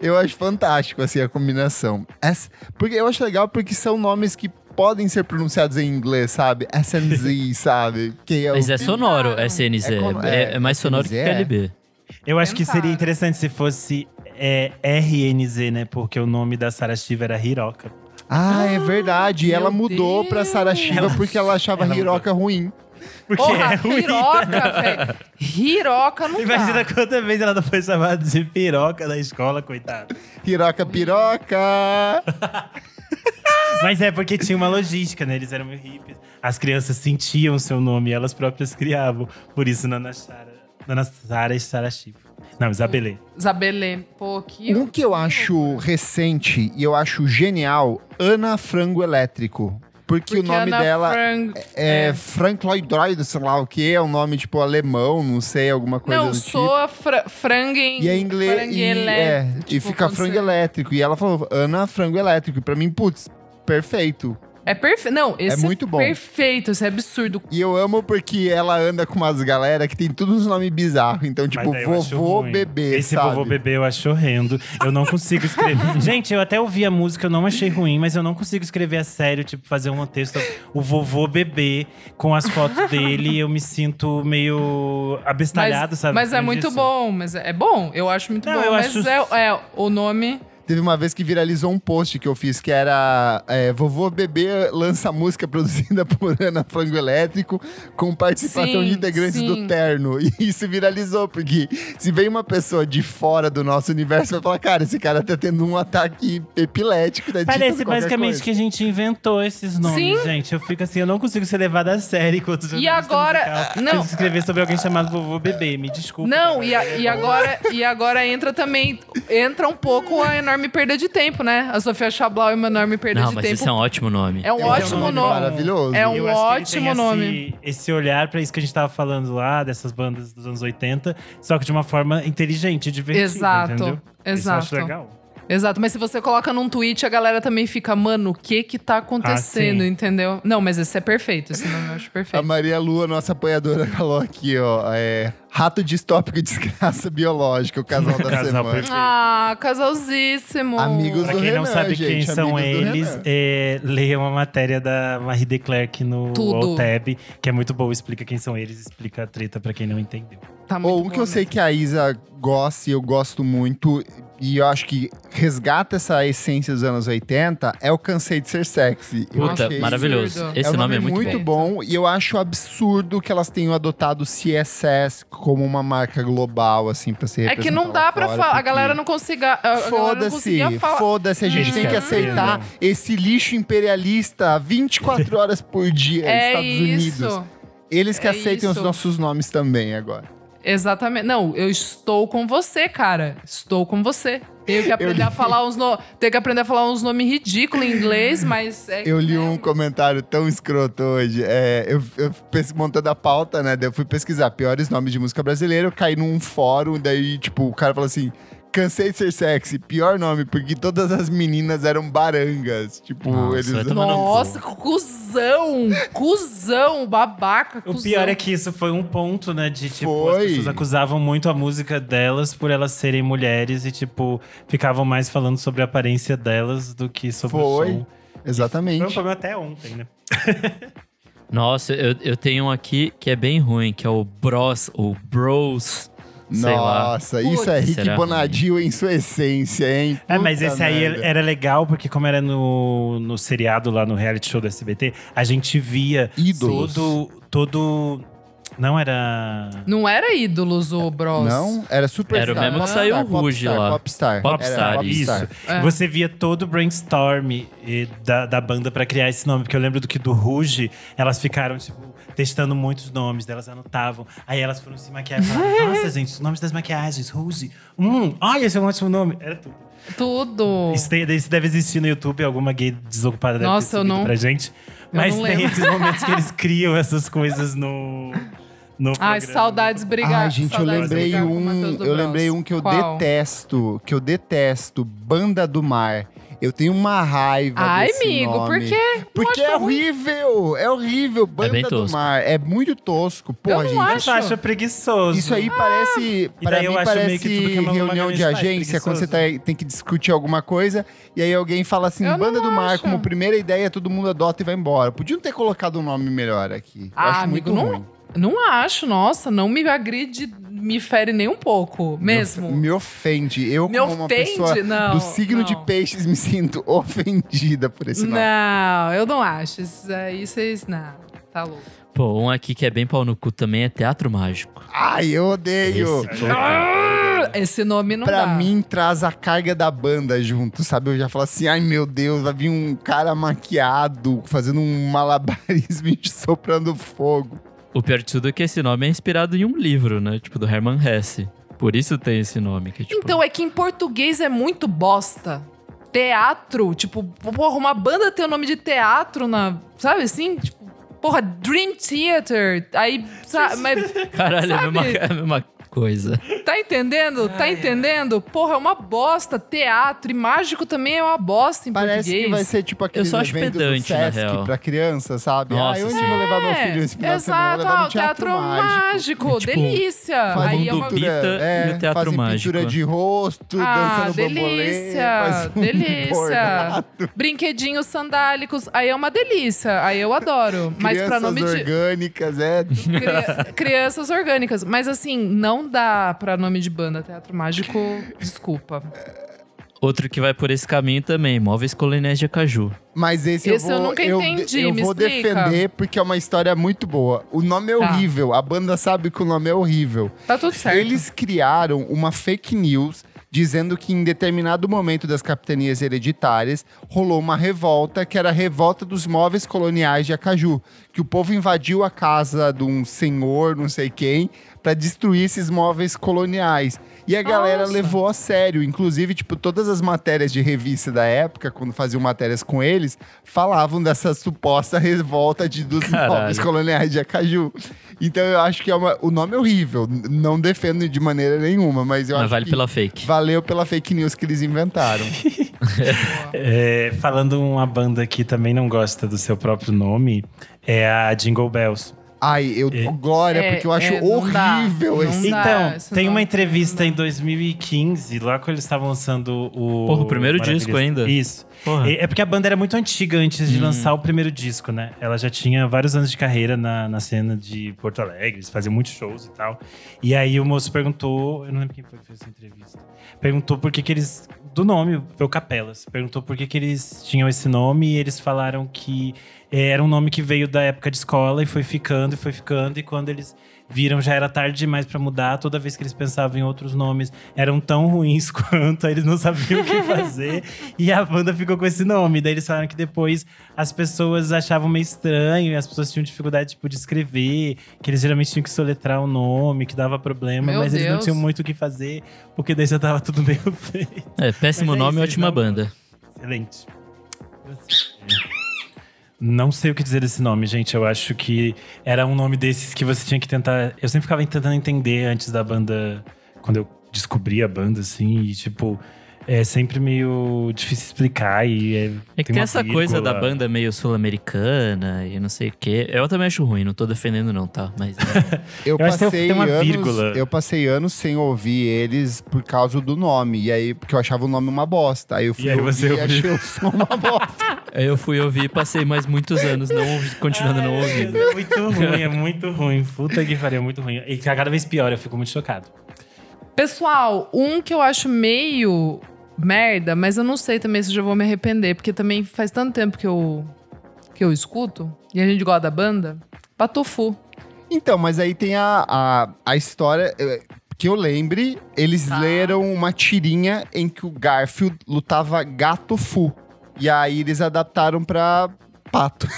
Eu acho fantástico, assim, a combinação. S- porque eu acho legal porque são nomes que podem ser pronunciados em inglês, sabe? SNZ, sabe? Que é o- Mas é sonoro. SNZ. É É, como- é- é, é mais sonoro SNZ que é? KLB. Eu acho que seria interessante se fosse é, RNZ, né? Porque o nome da Sarah Shiva era Hiroka. Ah, é verdade. E ela mudou pra Sara Shiva Ela- porque ela achava ela Hiroka ruim. Porque Porra, é ruim. Hiroca, velho. Hiroca não Imagina dá. quanta vez ela não foi chamada de piroca da escola, coitada. Hiroka piroca! Mas é porque tinha uma logística, né? Eles eram meio hippies. As crianças sentiam o seu nome e elas próprias criavam. Por isso, Nana Sara, Nana Sara e Sara Shiva. Não, Isabelê. Isabelê. Pô, que. Um que eu acho recente e eu acho genial, Ana Frango Elétrico. Porque, o Porque nome Ana dela Frank- é, Frank Lloyd Wright, sei lá o que, é um nome tipo alemão, não sei, alguma coisa Não, do tipo. soa fra frangen. E é inglês. E, franguelé, é, e tipo, fica quando frango você- elétrico. E ela falou, Ana Frango Elétrico. E pra mim, putz, perfeito. É perfeito. Não, esse muito bom. perfeito, esse é absurdo. E eu amo porque ela anda com umas galera que tem todos os nomes bizarros. Então, tipo, vovô bebê, Esse sabe? vovô bebê eu acho horrendo. Eu não consigo escrever. Gente, eu até ouvi a música, eu não achei ruim, mas eu não consigo escrever a sério, tipo, fazer um texto. O vovô bebê com as fotos dele, eu me sinto meio abestalhado, mas, sabe? Mas é muito disso. bom, mas é bom. Eu acho muito Não, bom. eu mas acho- é, é, o nome. Teve uma vez que viralizou um post que eu fiz que era é, Vovô Bebê lança música produzida por Ana Frango Elétrico com participação Sim, de integrantes sim. do Terno. E isso viralizou, porque se vem uma pessoa de fora do nosso universo, vai falar, cara, esse cara tá tendo um ataque epilético. Tá Parece basicamente coisa. que a gente inventou esses nomes, Sim. gente. Eu fico assim, eu não consigo ser levada a sério enquanto jornalista agora- musical. não. Preciso escrever sobre alguém chamado vovô bebê, me desculpa. Não, e, a- e agora, e agora entra também. Entra um pouco a enorme perda de tempo, né? A Sofia Chablau é uma enorme perda Não, de mas tempo. esse é um ótimo nome. É um Esse é um ótimo nome maravilhoso. É um Eu acho que ele ótimo tem nome. Esse, esse olhar pra isso que a gente tava falando lá, dessas bandas dos anos 80, só que de uma forma inteligente, divertida. Exato, entendeu? Isso eu exato. acho legal. Exato, mas se você coloca num tweet, a galera também fica, mano, o que que tá acontecendo, Ah, entendeu? Não, mas esse é perfeito, esse nome eu acho A perfeito. Maria Lua, nossa apoiadora, falou aqui, ó. É, Rato distópico e desgraça biológica, o casal da Casal semana. perfeito. Ah, casalzíssimo. Amigos Pra do quem não Renan, sabe gente, quem são eles, Renan. é, leia uma matéria da Marie de Klerk no. Tab, que é muito boa, explica quem são eles, explica a treta pra quem não entendeu. Tá muito Ou um que eu sei que a Isa gosta e eu gosto muito, e eu acho que resgata essa essência dos anos 80, é o Cansei de Ser Sexy. Puta, maravilhoso. absurdo. Esse é um nome é muito, muito bem. bom e eu acho absurdo que elas tenham adotado o CSS como uma marca global, assim, pra ser É que não dá pra falar. A galera não consiga. Foda-se, foda-se, a gente Eles tem que aceitar freedom. esse lixo imperialista 24 horas por dia nos É Estados isso. Unidos. Eles que É aceitem os isso. nossos nomes também agora. Exatamente. Não, eu estou com você, cara. Estou com você. Tenho que aprender li- a falar uns no... Tenho que aprender a falar uns nomes ridículos em inglês, mas é Eu li né? um comentário tão escroto hoje. É, eu, eu montando a pauta, né? Eu fui pesquisar piores nomes de música brasileira. Eu caí num fórum, daí, tipo, o cara falou assim. Cansei de ser sexy, pior nome, porque todas as meninas eram barangas. Tipo, Nossa, eles. tomar no cu. Nossa, cuzão! Cuzão, babaca, O cuzão. pior é que isso foi um ponto, né? De tipo, Foi. as pessoas acusavam muito a música delas por elas serem mulheres e, tipo, ficavam mais falando sobre a aparência delas do que sobre o Foi. som. Exatamente. Foi um problema até ontem, né? Nossa, eu, eu tenho um aqui que é bem ruim, que é o Bros, ou Bros. Sei lá. Nossa, isso é. Rick Bonadio em sua essência, hein? É, mas Puta esse aí merda. era legal, porque como era no, no seriado lá no reality show do SBT, a gente via Ídolos. todo. todo. Não era. Não era ídolos o Bros. Não, era Superstar. Era o mesmo que saiu o Ruge lá. Popstar. Popstar, Era Isso. É. Você via todo o brainstorm da, da banda pra criar esse nome, porque eu lembro do que do Ruge, elas ficaram, tipo, testando muitos nomes, elas anotavam. Aí elas foram se maquiar e falaram: Nossa, gente, os nomes das maquiagens, Ruge. Hum, ai, esse é um ótimo nome. Era tudo. Tudo. Isso, tem- isso deve existir no YouTube, alguma gay desocupada deve Nossa, ter eu não- pra gente. Mas tem lembro. esses momentos que eles criam essas coisas no. no Ai, programa. saudades, obrigado. Ai, gente, eu lembrei brigar um. Eu lembrei um que eu Qual? detesto, que eu detesto, Banda do Mar. Eu tenho uma raiva Ai, desse amigo, nome. por quê? Porque é horrível, é horrível. Banda bem do. Mar, é muito tosco. Porra, não gente. acho. Eu acho preguiçoso. Isso aí parece, E para eu mim acho parece meio que tudo que a Manu reunião de agência, quando você tá- tem que discutir alguma coisa, e aí alguém fala assim, Eu Banda não do Mar, acho. como primeira ideia, todo mundo adota e vai embora. Podiam ter colocado um nome melhor aqui. Eu Ah, acho amigo, muito não, ruim. não acho, nossa, não me agride, me fere nem um pouco, mesmo. Me ofende. Eu, Me como uma ofende? pessoa Não, do signo de não. peixes, me sinto ofendida por esse nome. Não, eu não acho. Isso aí vocês. Não, tá louco. Pô, um aqui que é bem pau no cu também é Teatro Mágico. Ai, eu odeio. Esse. Ah, Esse nome não Pra dá. mim, traz a carga da banda junto, sabe? Eu já falo assim, ai meu Deus, vai vir um cara maquiado, fazendo um malabarismo e soprando fogo. O pior de tudo é que esse nome é inspirado em um livro, né? Tipo, do Hermann Hesse. Por isso tem esse nome. Que, tipo, Então, é que em português é muito bosta. Teatro, tipo, porra, uma banda tem o nome de teatro na. Sabe assim? Tipo, porra, Dream Theater. Aí, sabe, mas Caralho, é a mesma, sabe? é a mesma coisa. Tá entendendo? Tá entendendo? Porra, é uma bosta. Teatro e mágico também é uma bosta em Parece português. que vai ser tipo aquele só acho evento do pedante, na Sesc real. pra criança, sabe? Nossa, ai, onde sim. eu vou levar meu É, filho esse final de semana? Exato, Eu vou levar ah, no teatro mágico, É tipo, delícia. Faz Aí é uma... Pita e o teatro fazem mágico. pintura de rosto, Ah, dançando bambolê, delícia, faz um delícia. bordado. Brinquedinhos sandálicos, aí é uma delícia, aí eu adoro. Mas pra Crianças nome de orgânicas, é. Cri- crianças orgânicas, mas assim, não dá pra nome de banda Teatro Mágico, desculpa. Outro que vai por esse caminho também, Móveis Coloniais de Acaju. Mas esse, Esse eu eu vou, nunca eu, entendi, eu me vou explica. defender porque é uma história muito boa. O nome é Tá. horrível, a banda sabe que o nome é horrível. Tá tudo certo. Eles criaram uma fake news dizendo que em determinado momento das capitanias hereditárias rolou uma revolta, que era a revolta dos móveis coloniais de Acaju, que o povo invadiu a casa de um senhor, não sei quem, para destruir esses móveis coloniais. E a galera Nossa. levou a sério, inclusive, tipo, todas as matérias de revista da época, quando faziam matérias com eles, falavam dessa suposta revolta de, dos Caralho. móveis coloniais de Acaju. Então eu acho que é uma, o nome é horrível, não defendo de maneira nenhuma, mas eu Mas acho vale que pela fake. valeu pela fake news que eles inventaram. É, falando uma banda que também não gosta do seu próprio nome, é a Jingle Bells. Ai, eu É. glória, É, porque eu acho é, não dá, horrível não esse. dá. Então, esse tem uma entrevista não em dá. 2015, lá quando eles estavam lançando o. Porra, o primeiro disco ainda? Isso. Porra. É é porque a banda era muito antiga antes de Hum. lançar o primeiro disco, né? Ela já tinha vários anos de carreira na, na cena de Porto Alegre, eles faziam muitos shows e tal. E aí o moço perguntou, eu não lembro quem foi que fez essa entrevista. Perguntou por que, que eles. Do nome, foi o Capelas. Perguntou por que, que eles tinham esse nome e eles falaram que era um nome que veio da época de escola e foi ficando e foi ficando. E quando eles viram já era tarde demais pra mudar. Toda vez que eles pensavam em outros nomes, eram tão ruins quanto, aí eles não sabiam o que fazer. e a banda ficou com esse nome. Daí eles falaram que depois as pessoas achavam meio estranho e as pessoas tinham dificuldade tipo, de escrever, que eles geralmente tinham que soletrar o nome, que dava problema, Meu mas eles não Deus. tinham muito o que fazer, porque daí já tava tudo meio feito. É, péssimo Mas é nome, isso, eles ótima não- banda. Excelente. Não sei o que dizer desse nome, gente. Eu acho que era um nome desses que você tinha que tentar. Eu sempre ficava tentando entender antes da banda, quando eu descobri a banda, assim, e tipo. É sempre meio difícil explicar e é, É que tem, uma essa coisa da vírgula. banda meio sul-americana e não sei o quê. Eu também acho ruim, não tô defendendo não, tá? Mas é, Eu Eu acho que passei tem uma anos, vírgula. eu passei anos sem ouvir eles por causa do nome. E aí, porque eu achava o nome uma bosta. Aí eu fui E aí ouvir você e ouviu. achei o som uma bosta. aí eu fui ouvir e passei mais muitos anos não ouvi, continuando não Ai, ouvindo. É muito ruim, é muito ruim. Puta que pariu, é muito ruim. E cada vez pior, eu fico muito chocado. Pessoal, um que eu acho meio merda, mas eu não sei também se eu já vou me arrepender, porque também faz tanto tempo que eu, que eu escuto, e a gente gosta da banda. Patufu. Então, mas aí tem a, a, a história. eh, Que eu lembre, eles Tá. leram uma tirinha em que o Garfield lutava gato fu. E aí eles adaptaram pra pato.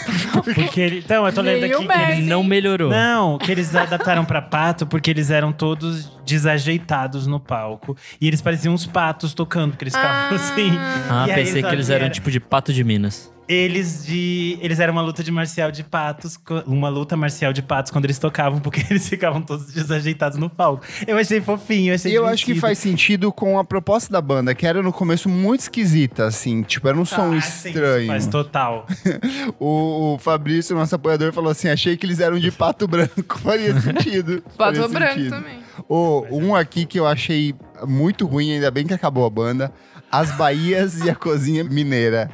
Porque ele. Então, eu tô lendo aqui que merda. eles Não melhorou. Não, que eles adaptaram pra pato porque eles eram todos desajeitados no palco. E eles pareciam uns patos tocando, porque eles ficavam assim. Ah, E aí, pensei que sabe, eles eram era- tipo de pato de Minas. Eles de. Eles eram uma luta de marcial de patos, uma luta marcial de patos quando eles tocavam, porque eles ficavam todos desajeitados no palco. Eu achei fofinho, eu achei E eu acho que divertido. faz sentido com a proposta da banda, que era no começo muito esquisita, assim. Tipo, era um som Ah, sim, estranho. Faz total. O, o Fabrício, nosso apoiador, falou assim: achei que eles eram de pato branco. Faria sentido. Pato Faria branco sentido. também. O, um aqui que eu achei muito ruim, ainda bem que acabou a banda. As Bahias e a Cozinha Mineira.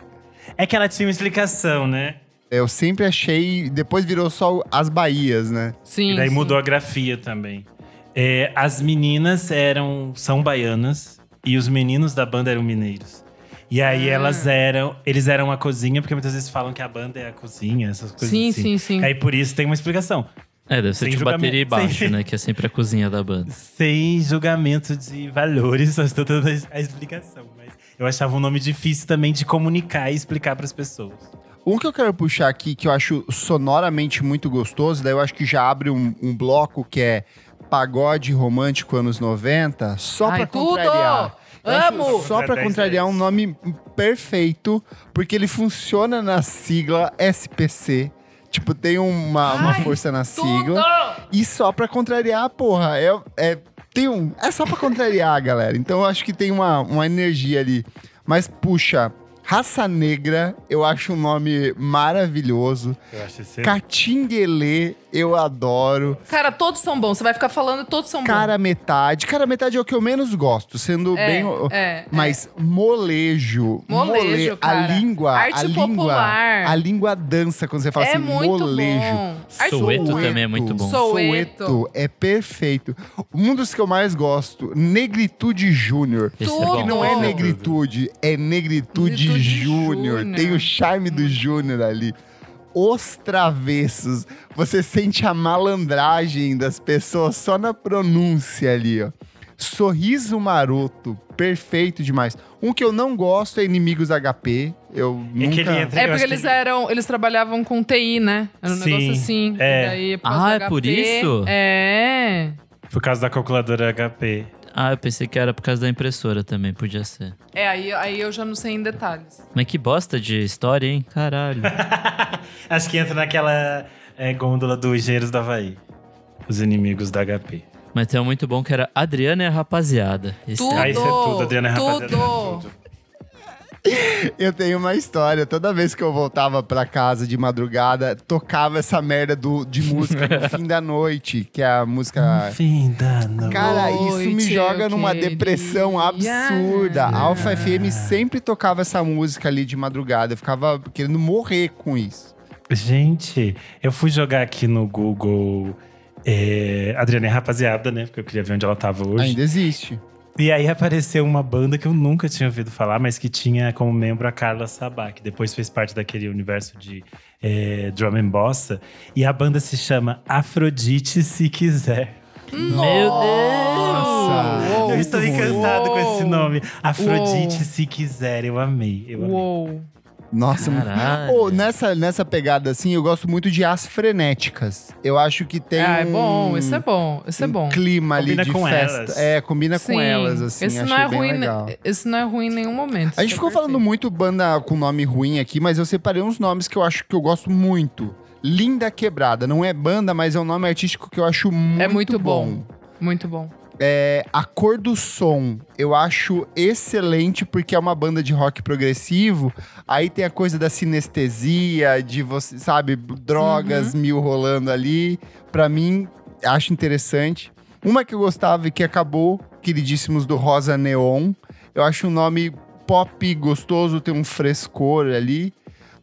É que ela tinha uma explicação, né? Eu sempre achei. Depois virou só as Bahias, né? Sim. E daí sim. mudou a grafia também. É, as meninas eram são baianas e os meninos da banda eram mineiros. E aí Ah. elas eram, eles eram a cozinha, porque muitas vezes falam que a banda é a cozinha, essas coisas Sim, assim. sim, sim. Aí por isso tem uma explicação. É, deve ser Sem tipo bateria e baixo, Sem- né? Que é sempre a cozinha da banda. Sem julgamento de valores, só estou dando a explicação. Mas eu achava um nome difícil também de comunicar e explicar para as pessoas. Um que eu quero puxar aqui, que eu acho sonoramente muito gostoso, daí eu acho que já abre um, um bloco que é pagode romântico anos 90, só tudo! contrariar. Eu Amo! Só pra 10, contrariar 10. um nome perfeito, porque ele funciona na sigla SPC. Tipo, tem uma, uma Ai, força na Tudo! sigla. E só pra contrariar, porra, é, é, tem um, é só pra contrariar, galera. Então eu acho que tem uma, uma energia ali. Mas, puxa, Raça Negra, eu acho um nome maravilhoso. Eu acho esse Catinguelê, eu adoro. Cara, todos são bons. Você vai ficar falando, todos são Cara Metade. Cara Metade é o que eu menos gosto, sendo É, bem. é, mas molejo. Molejo, mole- A cara. língua. Arte a língua, popular. A língua dança quando você fala É assim, muito molejo. bom. Também é muito bom. Soweto é perfeito. Um dos que eu mais gosto, Negritude Júnior. Esse é. Que não é negritude, é negritude, Negritude júnior. Júnior. Tem o charme do júnior ali. Os travessos. Você sente a malandragem das pessoas só na pronúncia ali, ó. Sorriso maroto, perfeito demais. Um que eu não gosto é Inimigos HP. Eu É nunca... que ele entra- É Eu porque eles que- eram. Eles trabalhavam com TI, né? Era um Sim, negócio assim. é. Daí, por Ah, é por isso? É. Por causa da calculadora HP. Ah, eu pensei que era por causa da impressora também, podia ser. É, aí, aí eu já não sei em detalhes. Mas que bosta de história, hein? Caralho. Acho que entra naquela é, gôndola do Engenheiros do Havaí. Os inimigos da HP. Mas tem um muito bom que era Adriana e a Rapaziada. Esse Tudo! Ah, isso é tudo, Adriana Rapaziada. Tudo. é tudo. Eu tenho uma história. Toda vez que eu voltava pra casa de madrugada, tocava essa merda do, de música no fim da noite, que é a música. Fim da noite. Cara, isso me joga numa depressão absurda. A Alpha FM sempre tocava essa música ali de madrugada. Eu ficava querendo morrer com isso. Gente, eu fui jogar aqui no Google é, Adriana e Rapaziada, né? Porque eu queria ver onde ela tava hoje. Ainda existe. E aí apareceu uma banda que eu nunca tinha ouvido falar, mas que tinha como membro a Carla Sabá, que depois fez parte daquele universo de é, drum and bossa. E a banda se chama Afrodite Se Quiser. Meu Deus! Nossa! Uou, eu estou uou, encantado com esse uou. nome. Afrodite Uou. Se Quiser, eu amei. Eu amei. Nossa, Caralho. Ô, nessa, nessa pegada assim, eu gosto muito de as frenéticas. Eu acho que tem. Ah, é bom, esse é bom, esse é um bom. clima ali Combina de com festa. elas. É, combina com Sim, elas, assim. esse não é bem ruim, legal. esse não é ruim em nenhum momento. A gente isso ficou é falando muito banda com nome ruim aqui, mas eu separei uns nomes que eu acho que eu gosto muito. Linda Quebrada. Não é banda, mas é um nome artístico que eu acho muito, É muito bom. bom. Muito bom. É, a Cor do Som, eu acho excelente porque é uma banda de rock progressivo. Aí tem a coisa da sinestesia, de você, sabe, drogas Uhum. mil rolando ali. Pra mim, acho interessante. Uma que eu gostava e que acabou, queridíssimos do Rosa Neon. Eu acho um nome pop gostoso, tem um frescor ali.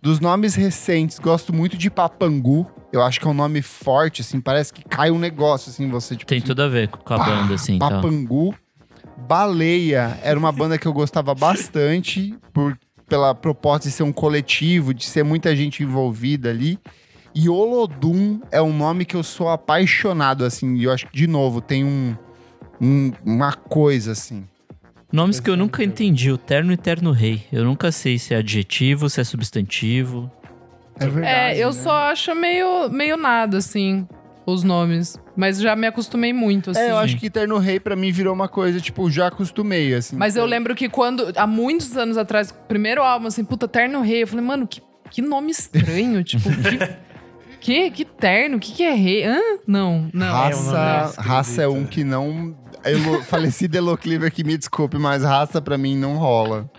Dos nomes recentes, gosto muito de Papangu. Eu acho que é um nome forte, assim, parece que cai um negócio, assim, você, tipo Tem assim, tudo a ver com a Pá, banda, assim, então. Papangu. Baleia era uma banda que eu gostava bastante por, pela proposta de ser um coletivo, de ser muita gente envolvida ali. E Olodum é um nome que eu sou apaixonado, assim. E eu acho que, de novo, tem um, um- uma coisa, assim. Nomes que eu nunca entendi, o Terno e Terno Rei. Eu nunca sei se é adjetivo, se é substantivo. É verdade. É, eu né? só acho meio, meio nada, assim, os nomes. Mas já me acostumei muito, assim. É, eu acho que Terno Rei pra mim virou uma coisa, tipo, já acostumei, assim. Mas eu lembro que quando, há muitos anos atrás, o primeiro álbum, assim, puta, Terno Rei, eu falei, mano, que, que nome estranho, tipo, que, que, que terno, que que é rei? Hã? Não, não. É, nome é Raça, raça é um que não. Elo, falecido Elo Cleaver que me desculpe, mas raça pra mim não rola.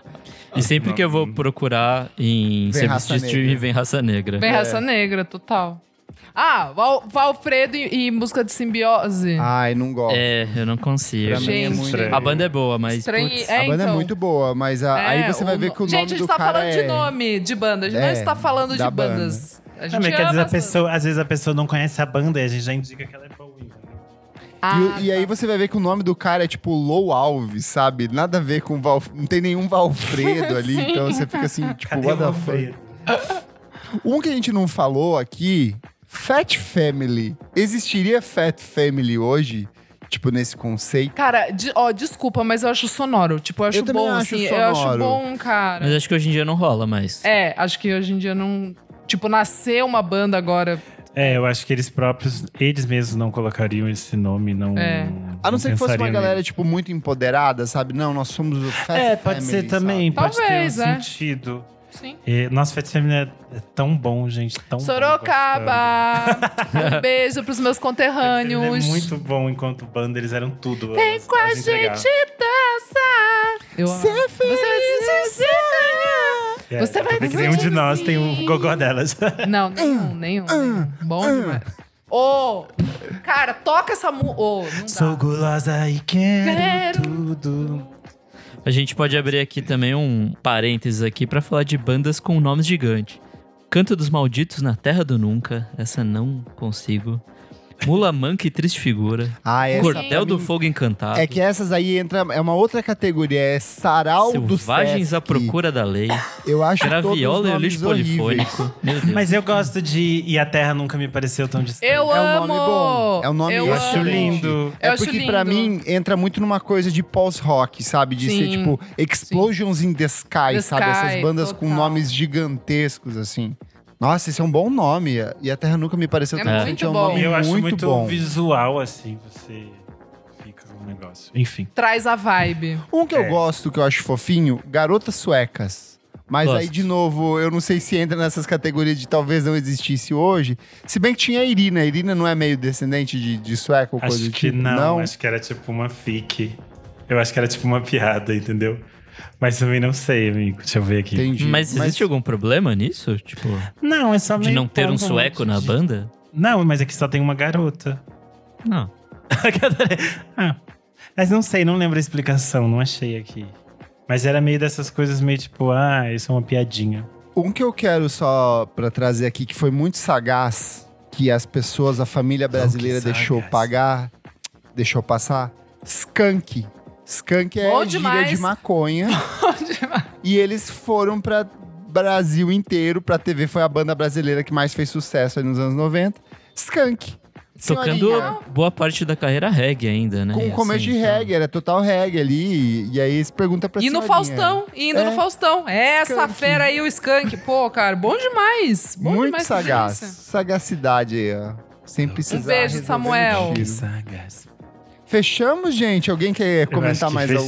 E sempre que eu vou procurar em serviço de streaming, vem raça negra. Vem É. raça negra, total. Ah, Val, Valfredo e, e Música de Simbiose. Ai, não gosto. É, eu não consigo. Pra mim é Gente. muito. A banda é boa, mas. Estranho- putz, é, a banda é então. muito boa, mas a- É, aí você vai ver que o nome Gente, a do gente tá falando é... de nome de banda. A gente É, não está falando de bandas. A Não, gente mas quer dizer, ama a pessoa, às vezes a pessoa não conhece a banda e a gente já indica que ela é boa? Ah, E, e aí tá. você vai ver que o nome do cara é tipo Low Alves, sabe? Nada a ver com Val... Não tem nenhum Valfredo ali, então você fica assim, tipo, Cadê what the fuck? Um que a gente não falou aqui, Fat Family. Existiria Fat Family hoje? Tipo, nesse conceito? Cara, de- ó, desculpa, mas eu acho sonoro. Tipo, eu acho também bom, acho assim. Eu acho sonoro. bom, cara. Mas acho que hoje em dia não rola mais. É, acho que hoje em dia não. Tipo, nascer uma banda agora. É, eu acho que eles próprios, eles mesmos não colocariam esse nome, não. É. A não ser que fosse uma galera, nele. tipo, muito empoderada, sabe? Não, nós somos o Fat É, pode Family, ser também, sabe? pode ter Talvez, um é. sentido. Sim. E, nossa, Fat Family é, é tão bom, gente, tão bom, Sorocaba! um beijo pros meus conterrâneos. é muito bom enquanto banda, eles eram tudo. Vem com a entregavam. gente dançar! Eu amo. Ser feliz, Você vai É, Você vai porque nenhum de nós tem sim. o gogó delas. Não, nenhum, nenhum. nenhum. Bom demais. Ô, cara, toca essa música. Não dá. Sou gulosa e quero, Quero tudo. A gente pode abrir aqui também um parênteses aqui pra falar de bandas com nomes gigantes. Canto dos Malditos na Terra do Nunca. Essa não consigo. Mula Manca e Triste Figura. Ah, essa Cordel do mim- Fogo Encantado. É que essas aí entra. É uma outra categoria. É Sarau do Selvagens à Procura da Lei. Eu acho todos Graviola e o Lixo horríveis. Polifônico. Mas eu gosto de E a Terra Nunca Me Pareceu Tão Distante. Eu É um amo! nome bom. É um nome eu Eu acho lindo. É Eu porque pra lindo. mim entra muito numa coisa de pós-rock, sabe? De ser Sim. tipo Explosions in the Sky, The sabe? Sky, Essas bandas com total. nomes gigantescos, assim. Nossa, esse é um bom nome. E a Terra nunca me pareceu É tão muito. É um bom. nome eu acho muito, muito bom. visual, assim, você fica com o negócio. Enfim. Traz a vibe. Um que eu É. gosto, que eu acho fofinho, Garotas Suecas. Mas aí, Gosto. de novo, eu não sei se entra nessas categorias de talvez não existisse hoje. Se bem que tinha a Irina. A Irina não é meio descendente de, de sueca ou coisa Acho que tipo? não, acho que era tipo uma fic. Eu acho que era tipo uma piada, entendeu? Mas também não sei, amigo. Deixa eu ver aqui. Entendi. Mas existe algum problema nisso? Tipo, Não, é só de não ter um sueco na de- banda? Não, mas aqui só tem uma garota. Não. ah, mas não sei, não lembro a explicação, não achei aqui. Mas era meio dessas coisas meio tipo, ah, isso é uma piadinha. Um que eu quero só pra trazer aqui, que foi muito sagaz, que as pessoas, a família brasileira que deixou sagaz. pagar, deixou passar, skunk. Skunk é Bom gíria demais. de maconha. e eles foram pra Brasil inteiro, pra TV, foi a banda brasileira que mais fez sucesso aí nos anos 90. Skunk. Tocando Senhorinha. boa parte da carreira reggae ainda, né? Com começo Assim, de então. reggae, era total reggae ali. E aí você pergunta pra E no senhorinha. Faustão, e indo É. no Faustão. É essa fera aí, o Skank. Pô, cara, bom demais. Bom Muito demais sagaz. Sagacidade aí, ó. Sem precisar. Um beijo, resolver Samuel. no tiro. sagaz. Fechamos, gente? Alguém quer comentar mais algum?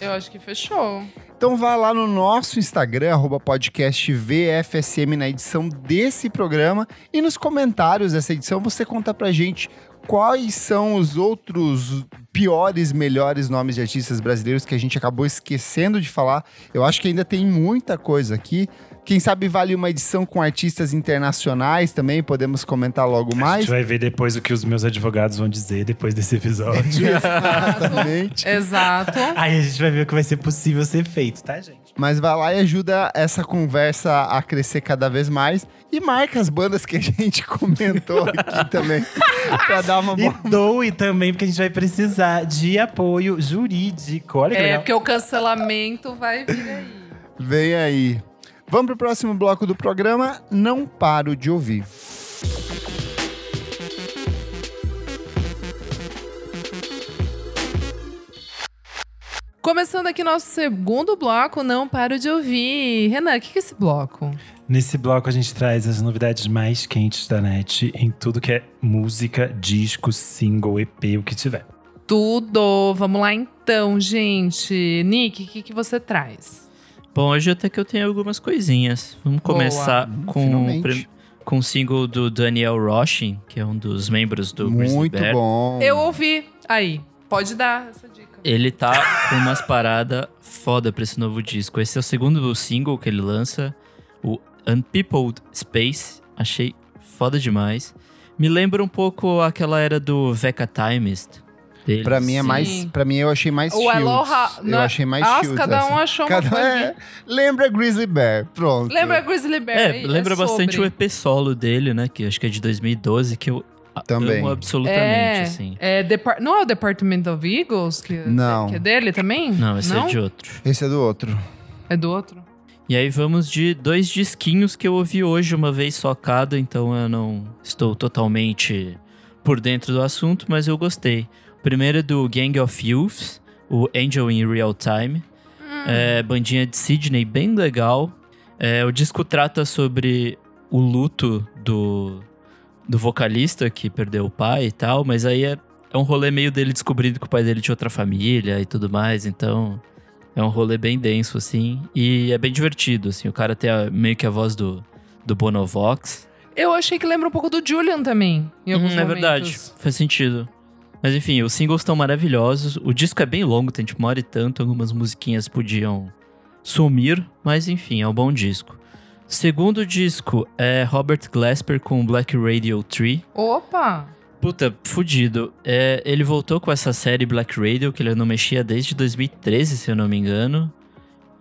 Eu acho que fechou. Então vá lá no nosso Instagram, arroba podcast VFSM, na edição desse programa. E nos comentários dessa edição você conta pra gente quais são os outros piores, melhores nomes de artistas brasileiros que a gente acabou esquecendo de falar. Eu acho que ainda tem muita coisa aqui. Quem sabe vale uma edição com artistas internacionais também, podemos comentar logo A mais. gente vai ver depois o que os meus advogados vão dizer depois desse episódio. Exatamente. Exato. Aí a gente vai ver o que vai ser possível ser feito, tá, gente? Mas vai lá e ajuda essa conversa a crescer cada vez mais. E marca as bandas que a gente comentou aqui também. pra dar uma boa. E doe também, porque a gente vai precisar de apoio jurídico. Olha que É, legal. porque o cancelamento vai vir aí. Vem aí. Vamos pro próximo bloco do programa. Não paro de ouvir. Começando aqui nosso segundo bloco, não paro de ouvir. Renan, o que que é esse bloco? Nesse bloco a gente traz as novidades mais quentes da net em tudo que é música, disco, single, EP, o que tiver. Tudo. Vamos lá então, gente. Nick, o que, que você traz? Bom, hoje até que eu tenho algumas coisinhas. Vamos Boa. começar Hum, com, prim- com o single do Daniel Roshin, que é um dos membros do Muito Bear. bom. Eu ouvi. Aí, pode dar essa dica. Ele tá com umas paradas foda pra esse novo disco. Esse é o segundo single que ele lança, o Unpeopled Space. Achei foda demais. Me lembra um pouco aquela era do Vecca Timist. Deles. Pra mim é Sim. mais. Para mim eu achei mais O Shields. Aloha. Eu achei mais Nossa, Shields. cada um essa. achou Cada uma um coisa. é... Lembra Grizzly Bear. Pronto. Lembra Grizzly Bear? É, lembra bastante o sobre. EP solo dele, né? Que acho que é de 2012, que eu Também. amo absolutamente, É, assim. é Depar- não é o Department of Eagles? Que, Não. Que é dele também? Não, esse não? é de outro. Esse é do outro. É do outro? E aí vamos de dois disquinhos que eu ouvi hoje uma vez só cada, então eu não estou totalmente por dentro do assunto, mas eu gostei. O primeiro é do Gang of Youths, o Angel in Real Time. É, bandinha de Sydney, bem legal. É, o disco trata sobre o luto do, do vocalista que perdeu o pai e tal, mas aí é, é um rolê meio dele descobrindo que o pai dele tinha outra família e tudo mais, então é um rolê bem denso, assim, e é bem divertido, assim, o cara tem a- meio que a voz do, do Bonovox. Eu achei que lembra um pouco do Julian também. Em alguns Hum, é momentos. verdade, faz sentido. Mas enfim, os singles estão maravilhosos. O disco é bem longo, tem tipo uma hora e tanto. Algumas musiquinhas podiam sumir, mas enfim, é um bom disco. Segundo disco é Robert Glasper com Black Radio 3. Opa! Puta, fudido. É, ele voltou com essa série Black Radio, que ele não mexia desde 2013, se eu não me engano.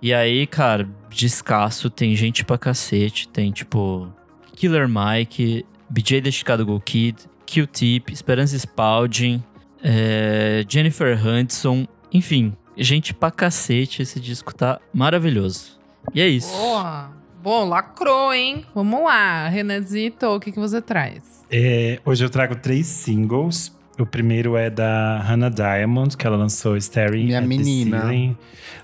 E aí, cara, descasso, tem gente pra cacete. Tem, tipo, Killer Mike, BJ The Chicago Kid, Q-Tip, Esperança Spalding, é, Jennifer Hudson. Enfim, gente pra cacete. Esse disco tá maravilhoso. E é isso. Boa! Bom, lacrou, hein? Vamos lá, Renanzito, o que, que você traz? É, hoje eu trago três singles. O primeiro é da Hannah Diamond, que ela lançou Staring Minha at menina. the Ceiling,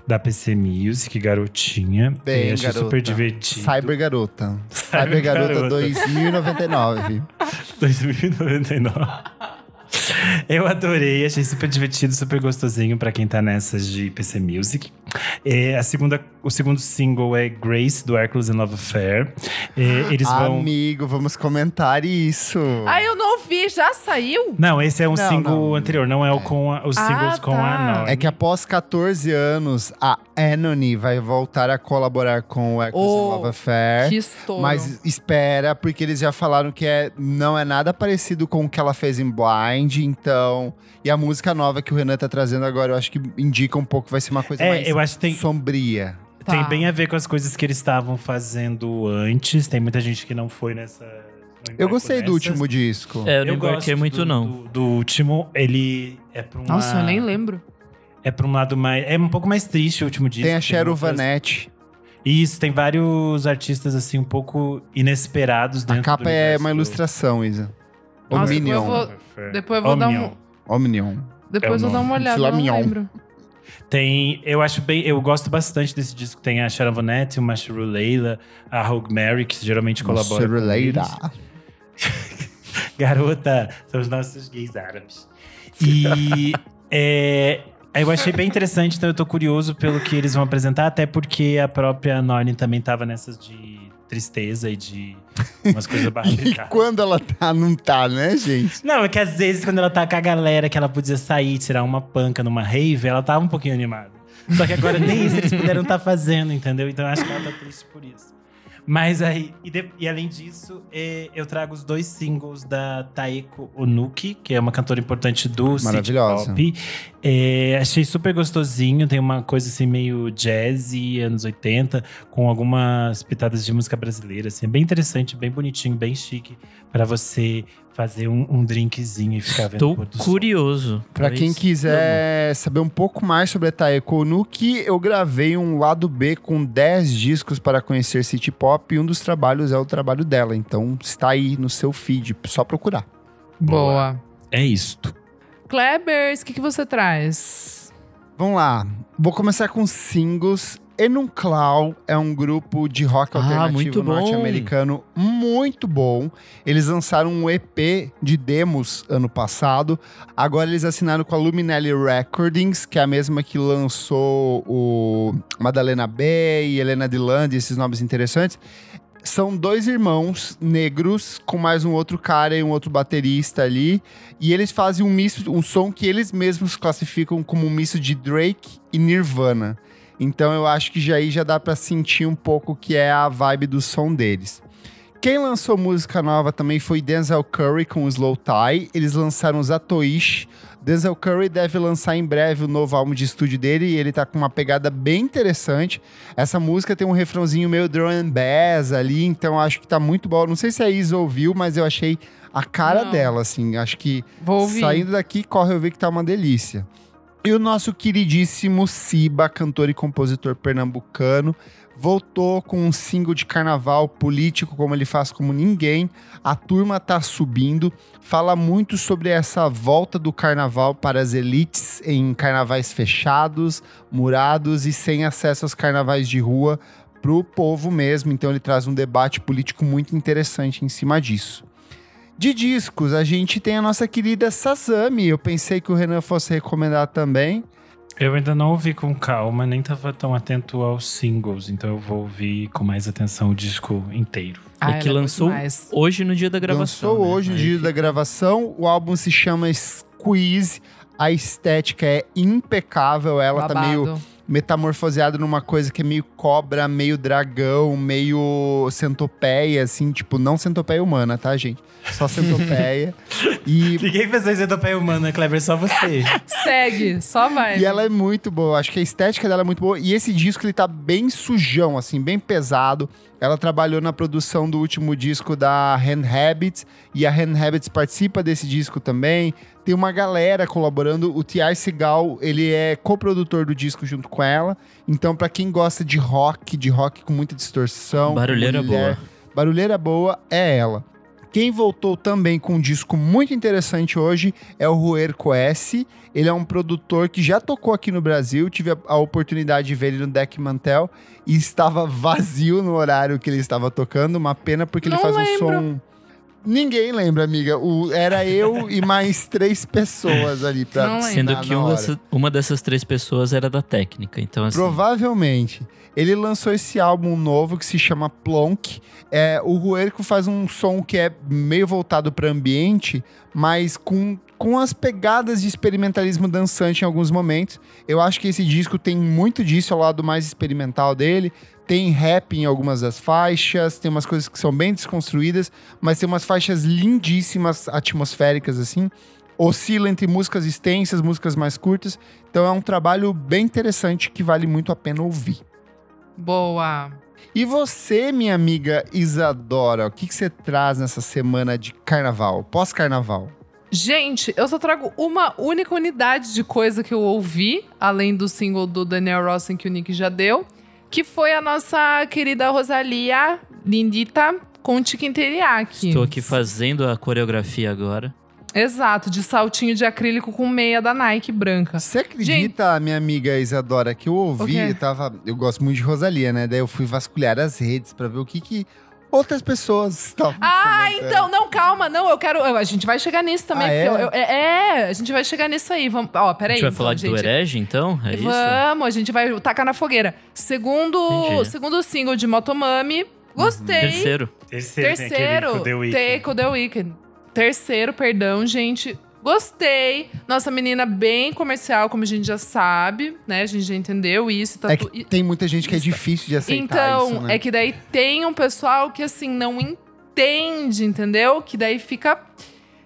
da PC Music, garotinha. Bem, achei garota. super divertido. Cyber Garota. Cyber Cyber Garota Garota. 2099. 2099. Eu adorei, achei super divertido, super gostosinho pra quem tá nessas de PC Music. É, a segunda, o segundo single é Grace, do Hercules and Love Affair. É, eles vão. Amigo, vamos comentar isso. Ai, eu não ouvi, já saiu? Não, esse é um Não, single não. anterior, não é, o com a- os Ah, singles com tá. a Norm. É que após 14 anos, a Anony vai voltar a colaborar com o Hercules Oh, and Love Affair. Que estouro. Mas espera, porque eles já falaram que é, não é nada parecido com o que ela fez em Blind, então. E a música nova que o Renan tá trazendo agora, eu acho que indica um pouco, vai ser uma coisa É, mais eu acho que tem- sombria. Tem Tá. bem a ver com as coisas que eles estavam fazendo antes. Tem muita gente que não foi nessa. não Eu gostei do nessas. último disco. É, eu não gosto embarquei muito, do, não. Do, do último, ele é pra uma, Nossa, eu nem lembro. É pra um lado mais. É um pouco mais triste o último disco. Tem a Cheryl Vanette. Isso, tem vários artistas assim, um pouco inesperados dentro A capa do é uma do- ilustração, Isa. Nossa, Omnion. depois eu vou- Depois eu vou dar um. Omnion. Depois É eu vou dar uma olhada, eu não lembro. Tem, eu acho bem, eu gosto bastante desse disco. Tem a Sharon Vanette, o Mashiru Leila, a Rogue Mary, que geralmente colabora. eles. Garota, são os nossos gays árabes. E é, eu achei bem interessante, então eu tô curioso pelo que eles vão apresentar, até porque a própria Norne também tava nessas de tristeza e de umas coisas E barricadas. quando ela tá, não tá, né, gente? Não, é que às vezes quando ela tá com a galera que ela podia sair, tirar uma panca numa rave, ela tava um pouquinho animada. Só que agora nem isso eles puderam estar fazendo, entendeu? Então eu acho que ela tá triste por isso. Mas aí, e, de- e além disso, eh, eu trago os dois singles da Taeko Onuki, que é uma cantora importante do City. Pop. Eh, achei super gostosinho, tem uma coisa assim meio jazzy, anos 80, com algumas pitadas de música brasileira, assim, é bem interessante, bem bonitinho, bem chique, pra você fazer um, um drinkzinho e ficar vendo o Tô pôr do sol. curioso. Pra quem quiser saber um pouco mais sobre a Taeko Nuki, eu gravei um lado B com 10 discos para conhecer City Pop e um dos trabalhos é o trabalho dela. Então está aí no seu feed, só procurar. Boa. É isto. Klebers, o que, que você traz? Vamos lá. Vou começar com singles. Enunclau é um grupo de rock Ah, alternativo bom. norte-americano muito bom. Eles lançaram um EP de demos ano passado. Agora eles assinaram com a Luminelli Recordings, que é a mesma que lançou o Madalena B e Helena Dilland, esses nomes interessantes. São dois irmãos negros com mais um outro cara e um outro baterista ali. E eles fazem um misto, um som que eles mesmos classificam como um misto de Drake e Nirvana. Então eu acho que já aí já dá pra sentir um pouco que é a vibe do som deles. Quem lançou música nova também foi Denzel Curry com o Slow Tie. Eles lançaram Zatoish. Denzel Curry deve lançar em breve o novo álbum de estúdio dele e ele tá com uma pegada bem interessante. Essa música tem um refrãozinho meio drum and bass ali, então acho que tá muito bom. Não sei se a Isa ouviu, mas eu achei a cara Não. dela, assim. Acho que. Saindo daqui, corre eu ver que tá uma delícia. E o nosso queridíssimo Siba, cantor e compositor pernambucano, voltou com um single de carnaval político, como ele faz como ninguém. A turma tá subindo. Fala muito sobre essa volta do carnaval para as elites em carnavais fechados, murados e sem acesso aos carnavais de rua pro povo mesmo. Então ele traz um debate político muito interessante em cima disso. De discos, a gente tem a nossa querida Sasami. Eu pensei que o Renan fosse recomendar também. Eu ainda não ouvi com calma, nem tava tão atento aos singles, então eu vou ouvir com mais atenção o disco inteiro. Ah, é que lançou demais. hoje no dia da gravação. Lançou né? hoje, no dia da gravação. O álbum se chama Squeeze. A estética é impecável. Ela tá meio Babado. metamorfoseada numa coisa que é meio cobra, meio dragão, meio centopeia, assim, tipo, não centopeia humana, tá, gente? Só centopeia. e Ninguém pensou em centopeia humana, Kleber, só você. Segue, só vai. E ela é muito boa. Acho que a estética dela é muito boa. E esse disco, ele tá bem sujão, assim, bem pesado. Ela trabalhou na produção do último disco da Hand Habits. E a Hand Habits participa desse disco também. Tem uma galera colaborando. O T.I. Segal, ele é coprodutor do disco junto com ela. Então, pra quem gosta de rock, de rock com muita distorção... Barulheira mulher, boa. Barulheira boa é ela. Quem voltou também com um disco muito interessante hoje é o Ruer Coesse. Ele é um produtor que já tocou aqui no Brasil. Tive a, a oportunidade de ver ele no Deck Mantel e estava vazio no horário que ele estava tocando. Uma pena porque ele Não faz lembro. um som Ninguém lembra, amiga. O, era eu e mais três pessoas ali pra. Sendo que na um hora. dessa- uma dessas três pessoas era da técnica. Então, assim. Provavelmente. Ele lançou esse álbum novo que se chama Plonk. É, o Ruerco faz um som que é meio voltado para ambiente, mas com, com as pegadas de experimentalismo dançante em alguns momentos. Eu acho que esse disco tem muito disso ao lado mais experimental dele. Tem rap em algumas das faixas, tem umas coisas que são bem desconstruídas, mas tem umas faixas lindíssimas, atmosféricas, assim. Oscila entre músicas extensas, músicas mais curtas. Então é um trabalho bem interessante que vale muito a pena ouvir. Boa. E você, minha amiga Isadora, o que, que você traz nessa semana de carnaval, pós-carnaval? Gente, eu só trago uma única unidade de coisa que eu ouvi, além do single do Daniel Rossen que o Nick já deu, que foi a nossa querida Rosalia Lindita com Chicken Teriyaki. Estou aqui fazendo a coreografia agora. Exato, de saltinho de acrílico com meia da Nike branca. Você acredita, minha amiga Isadora, que eu ouvi, eu tava, eu gosto muito de Rosalia, né? Daí eu fui vasculhar as redes pra ver o que que outras pessoas estavam Ah, então, não, calma, não, eu quero. A gente vai chegar nisso também. Ah, é? eu- eu- é, é, a gente vai chegar nisso aí. Vamos, ó, A peraí. gente vai então, falar gente. do herege, então? É isso? Vamos, a gente vai tacar na fogueira. Segundo, Entendi. segundo single de Motomami, gostei. Terceiro. Terceiro, Terceiro, Weeknd. Take the Weeknd. Terceiro, perdão, gente. Gostei. Nossa menina bem comercial, como a gente já sabe, né? A gente já entendeu isso. Tá É tu- tem muita gente que é difícil de aceitar então, isso, né? é que daí tem um pessoal que assim não entende, entendeu? Que daí fica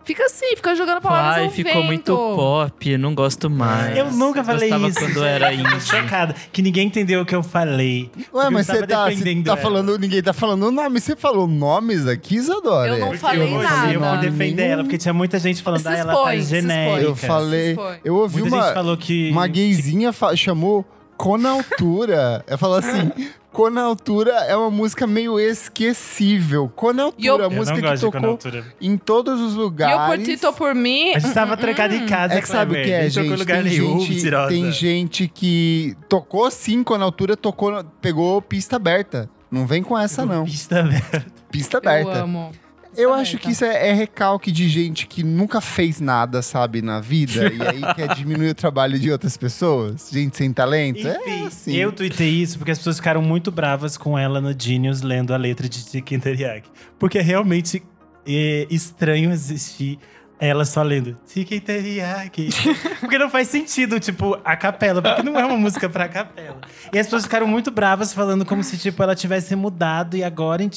fica assim, fica jogando palavras Ai, ao ficou vento. muito pop, não gosto mais. Eu nunca falei Gostava isso. quando era indie. chocada que ninguém entendeu o que eu falei. Ué, mas você tá, você tá falando, ninguém tá falando nome. Você falou nomes aqui, Isadora? Eu não falei eu, nada. Eu fui defender ela, porque tinha muita gente falando, Se ah, ela tá expõe, expõe. genérica. Eu falei, expõe. eu ouvi Muita uma, gente falou que... uma gayzinha fa- chamou Conaltura. Eu falo assim, Conaltura é uma música meio esquecível. Conaltura, eu- a Eu música que tocou em todos os E lugares. eu por ti, tô por mim. A gente tava trancado em casa, É que sabe o que é, gente? lugar Tem nenhum, gente, mentirosa. tem gente que tocou sim Conaltura, tocou, pegou pista aberta. Não vem com essa, não. Pista aberta. Pista Eu aberta. amo. Eu acho que isso é, é recalque de gente que nunca fez nada, sabe, na vida. e aí quer diminuir o trabalho de outras pessoas. Gente sem talento. é Enfim, assim. eu tuitei isso porque as pessoas ficaram muito bravas com ela no Genius lendo a letra de Chicken Teriyaki. Porque é realmente é, estranho assistir ela só lendo Chicken Teriyaki. porque não faz sentido, tipo, a capela. Porque não é uma música pra capela. E as pessoas ficaram muito bravas falando como se, tipo, ela tivesse mudado e agora em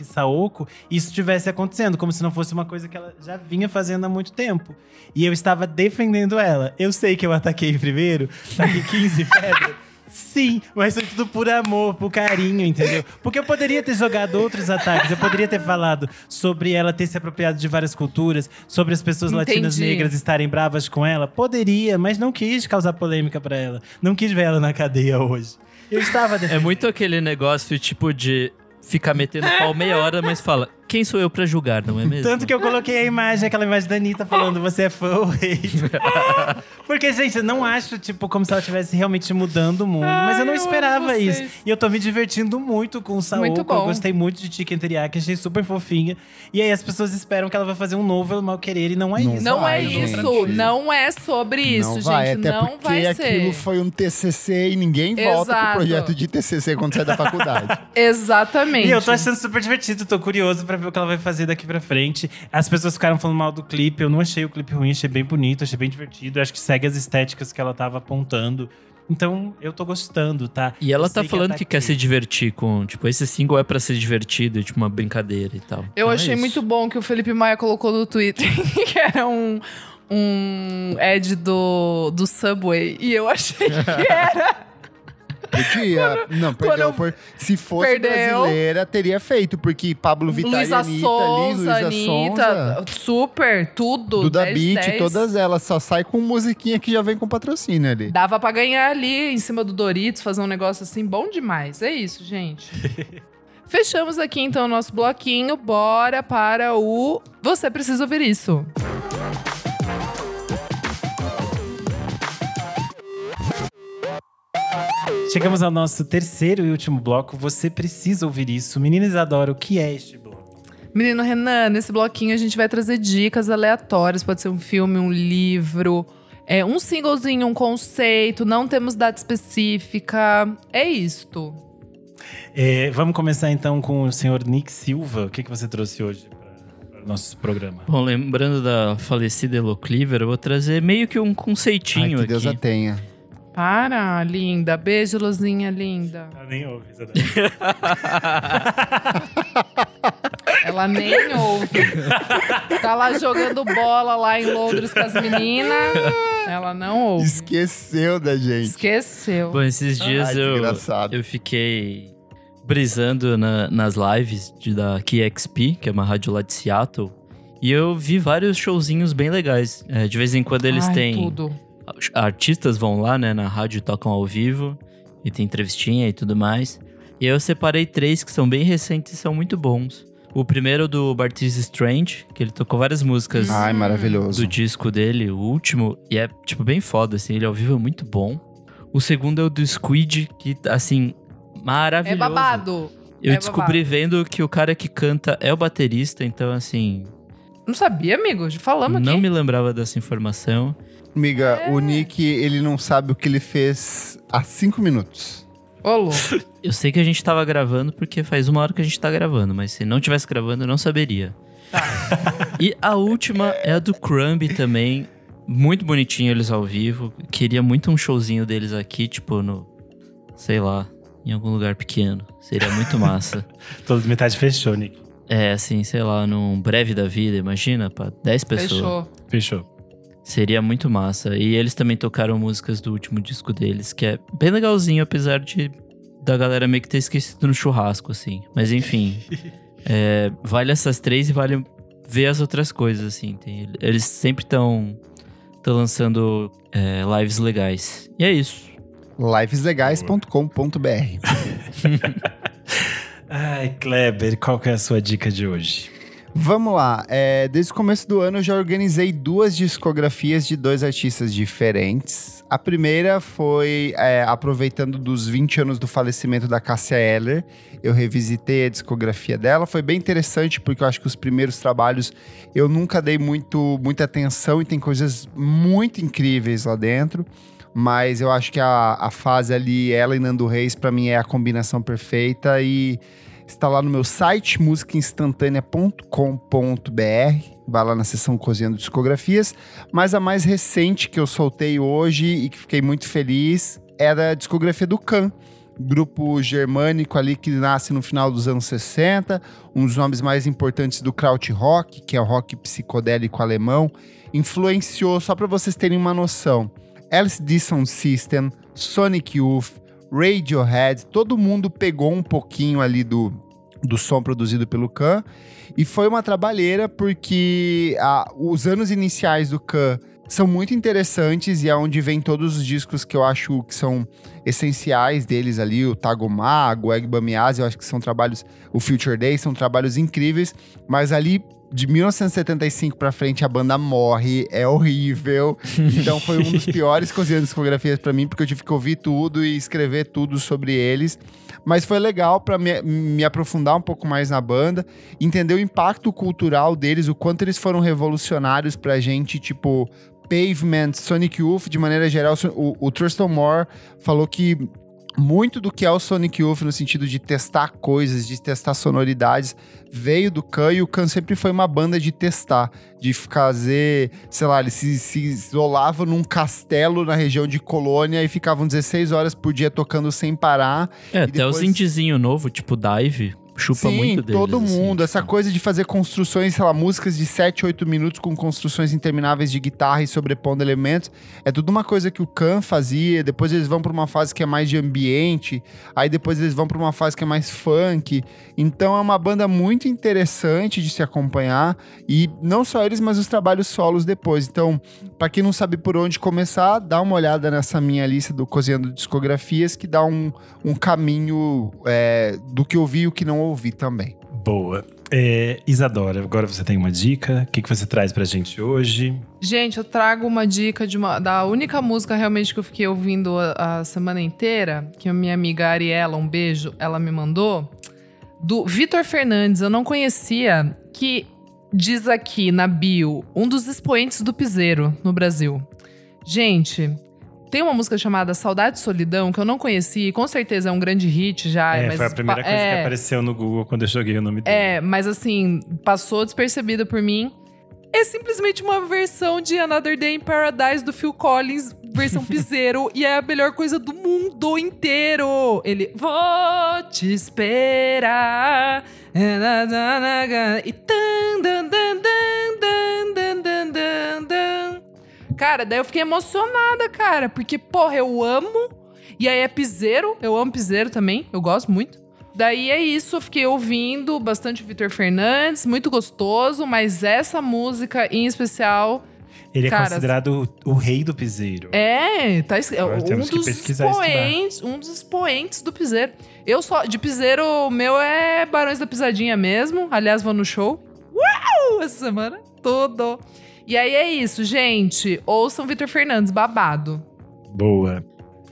e Saoko isso tivesse acontecendo. Como se não fosse uma coisa que ela já vinha fazendo há muito tempo. E eu estava defendendo ela. Eu sei que eu ataquei primeiro, taquei 15 pedras. Sim, mas foi tudo por amor, por carinho, entendeu? Porque eu poderia ter jogado outros ataques, eu poderia ter falado sobre ela ter se apropriado de várias culturas, sobre as pessoas latinas negras estarem bravas com ela. Poderia, mas não quis causar polêmica pra ela. Não quis ver ela na cadeia hoje. Eu estava É muito aquele negócio, tipo, de ficar metendo pau meia hora, mas fala, quem sou eu pra julgar, não é mesmo? Tanto que eu coloquei a imagem, aquela imagem da Anitta falando você é fã ou. Porque, gente, eu não acho, tipo, como se ela estivesse realmente mudando o mundo. mas eu não Ai, eu esperava isso. E eu tô me divertindo muito com o Saoko. Muito bom. Eu gostei muito de Chicken Teriyaki, achei super fofinha. E aí as pessoas esperam que ela vai fazer um novo mal querer e não é Não isso. Não vai, é gente. isso, não é sobre isso, não vai, gente. até não porque vai aquilo ser. foi um TCC e ninguém volta pro projeto de TCC quando sai da faculdade. Exatamente. E eu tô achando super divertido, tô curioso pra ver o que ela vai fazer daqui pra frente. As pessoas ficaram falando mal do clipe, eu não achei o clipe ruim, achei bem bonito, achei bem divertido. Eu acho que segue as estéticas que ela tava apontando. Então, eu tô gostando, tá? E ela Eu tá falando que, quer ataquei. se divertir com, tipo, esse single é pra ser divertido, tipo, uma brincadeira e tal. Eu Então é achei isso. muito bom que o Felipe Maia colocou no Twitter que era um, um ad do, do Subway. E eu achei que era. Podia. Não, perdeu. eu- por- se fosse Perdeu. brasileira, teria feito, porque Pablo Vittar e Luísa Anitta Sonza, ali, Luísa Anitta, Sonza, super, tudo. Duda 10, Beat, 10. todas elas. Só sai com musiquinha que já vem com patrocínio ali. Dava pra ganhar ali em cima do Doritos, fazer um negócio assim bom demais. É isso, gente. Fechamos aqui então o nosso bloquinho. Bora para o Você Precisa Ouvir Isso. Chegamos ao nosso terceiro e último bloco. Você precisa ouvir isso. Meninas adoram o que é este bloco. Menino Renan, nesse bloquinho a gente vai trazer dicas aleatórias. Pode ser um filme, um livro, é, um singlezinho, um conceito. Não temos data específica. É isto. É, vamos começar então com o senhor Nick Silva. O que, que você trouxe hoje para o nosso programa? Bom, lembrando da falecida Elo Cleaver, eu vou trazer meio que um Ai, conceitinho que Deus a aqui. tenha. Para, linda. Beijo, Luzinha, linda. Ah, nem ouve, Ela nem ouve. tá lá jogando bola lá em Londres com as meninas. Ela não ouve. Esqueceu da gente. Esqueceu. Bom, esses dias Ai, eu, engraçado. eu fiquei brisando na- nas lives de, da KXP, que é uma rádio lá de Seattle. E eu vi vários showzinhos bem legais. É, de vez em quando eles Ai, têm. tudo. Artistas vão lá, né, na rádio e tocam ao vivo. E tem entrevistinha e tudo mais. E aí eu separei três que são bem recentes e são muito bons. O primeiro é do Bartiz Strange, que ele tocou várias músicas Ai, maravilhoso. do disco dele, o último, e é, tipo, bem foda, assim, ele ao vivo é muito bom. O segundo é o do Squid, que, assim, maravilhoso. É babado. Eu é descobri babado. vendo que o cara que canta é o baterista, então, assim, Não sabia, amigo? Falamos não aqui. me lembrava dessa informação. Amiga, É. o Nick, ele não sabe o que ele fez há cinco minutos. Ô. Eu sei que a gente tava gravando porque faz uma hora que a gente tá gravando, mas se não tivesse gravando, eu não saberia. Tá. e a última é a do Crumb também. Muito bonitinho eles ao vivo. Queria muito um showzinho deles aqui, tipo, no. Sei lá, em algum lugar pequeno. Seria muito massa. Toda metade fechou, Nick. é, assim, sei lá, num breve da vida, imagina, pra 10 pessoas. Fechou. Fechou. Seria muito massa. E eles também tocaram músicas do último disco deles, que é bem legalzinho, apesar de da galera meio que ter esquecido no churrasco, assim. Mas enfim, é, vale essas três e vale ver as outras coisas, assim. Tem- eles sempre estão lançando é, lives legais. E é isso. liveslegais.com.br Ai, Kleber, qual que é a sua dica de hoje? Vamos lá. é, desde o começo do ano eu já organizei duas discografias de dois artistas diferentes. A primeira foi é, aproveitando dos 20 anos do falecimento da Cássia Eller. Eu revisitei a discografia dela. Foi bem interessante porque eu acho que os primeiros trabalhos eu nunca dei muito, muita atenção e tem coisas muito incríveis lá dentro. Mas eu acho que a, a fase ali, ela e Nando Reis, pra mim é a combinação perfeita e está lá no meu site, musicainstantanea.com.br. Vai lá na seção Cozinhando Discografias. Mas a mais recente que eu soltei hoje e que fiquei muito feliz era a discografia do Can. Grupo germânico ali que nasce no final dos anos 60, um dos nomes mais importantes do krautrock, que é o rock psicodélico alemão, influenciou, só para vocês terem uma noção, LCD Sound System, Sonic Youth, Radiohead, todo mundo pegou um pouquinho ali do, do som produzido pelo Khan. E foi uma trabalheira porque ah, os anos iniciais do Khan são muito interessantes e é onde vem todos os discos que eu acho que são essenciais deles ali, o Tagomago, o Egba Miase, eu acho que são trabalhos, o Future Day, são trabalhos incríveis, mas ali de 1975 pra frente a banda morre, é horrível. Então foi um dos piores cozinhando discografias pra mim, porque eu tive que ouvir tudo e escrever tudo sobre eles. Mas foi legal pra me, me aprofundar um pouco mais na banda, entender o impacto cultural deles, o quanto eles foram revolucionários pra gente, tipo Pavement, Sonic Youth, de maneira geral, o, o Thurston Moore falou que muito do que é o Sonic Youth no sentido de testar coisas, de testar sonoridades, veio do Khan e o Khan sempre foi uma banda de testar, de fazer, sei lá, eles se, se isolavam num castelo na região de Colônia e ficavam 16 horas por dia tocando sem parar. É, até depois- os indizinhos novo, tipo Dive, chupa Sim, muito deles. todo assim, mundo. Essa tipo. coisa de fazer construções, sei lá, músicas de 7, 8 minutos com construções intermináveis de guitarra e sobrepondo elementos. É tudo uma coisa que o Khan fazia. Depois eles vão pra uma fase que é mais de ambiente. Aí depois eles vão pra uma fase que é mais funk. Então é uma banda muito interessante de se acompanhar. E não só eles, mas os trabalhos solos depois. Então, pra quem não sabe por onde começar, dá uma olhada nessa minha lista do Cozinhando Discografias, que dá um, um caminho é, do que eu vi e o que não ouvi também. Boa. É, Isadora, agora você tem uma dica. O que, que você traz pra gente hoje? Gente, eu trago uma dica de uma, da única música realmente que eu fiquei ouvindo a, a semana inteira, que a minha amiga Ariela, um beijo, ela me mandou. do Vitor Fernandes. Eu não conhecia, que diz aqui na bio, um dos expoentes do piseiro no Brasil. Gente, tem uma música chamada Saudade e Solidão que eu não conheci, com certeza é um grande hit já. É, mas foi a primeira coisa é, que apareceu no Google quando eu joguei o nome dele. É, mas assim, passou despercebida por mim. É simplesmente uma versão de Another Day in Paradise do Phil Collins, versão piseiro, e é a melhor coisa do mundo inteiro. Ele, vou te esperar. E tan, dan, dan, dan, dan, dan, dan, dan, dan. Cara, daí eu fiquei emocionada, cara, porque, porra, eu amo. E aí é piseiro, eu amo piseiro também, eu gosto muito. Daí é isso, eu fiquei ouvindo bastante o Vitor Fernandes, muito gostoso, mas essa música em especial. Ele é Cara, considerado o, o rei do piseiro. É, tá es- é Agora um temos que dos expoentes, um dos expoentes do piseiro. Eu só de piseiro, o meu é Barões da Pisadinha mesmo. Aliás, vou no show. Uau! Essa semana tudo. E aí é isso, gente. Ouçam Vitor Fernandes, babado. Boa.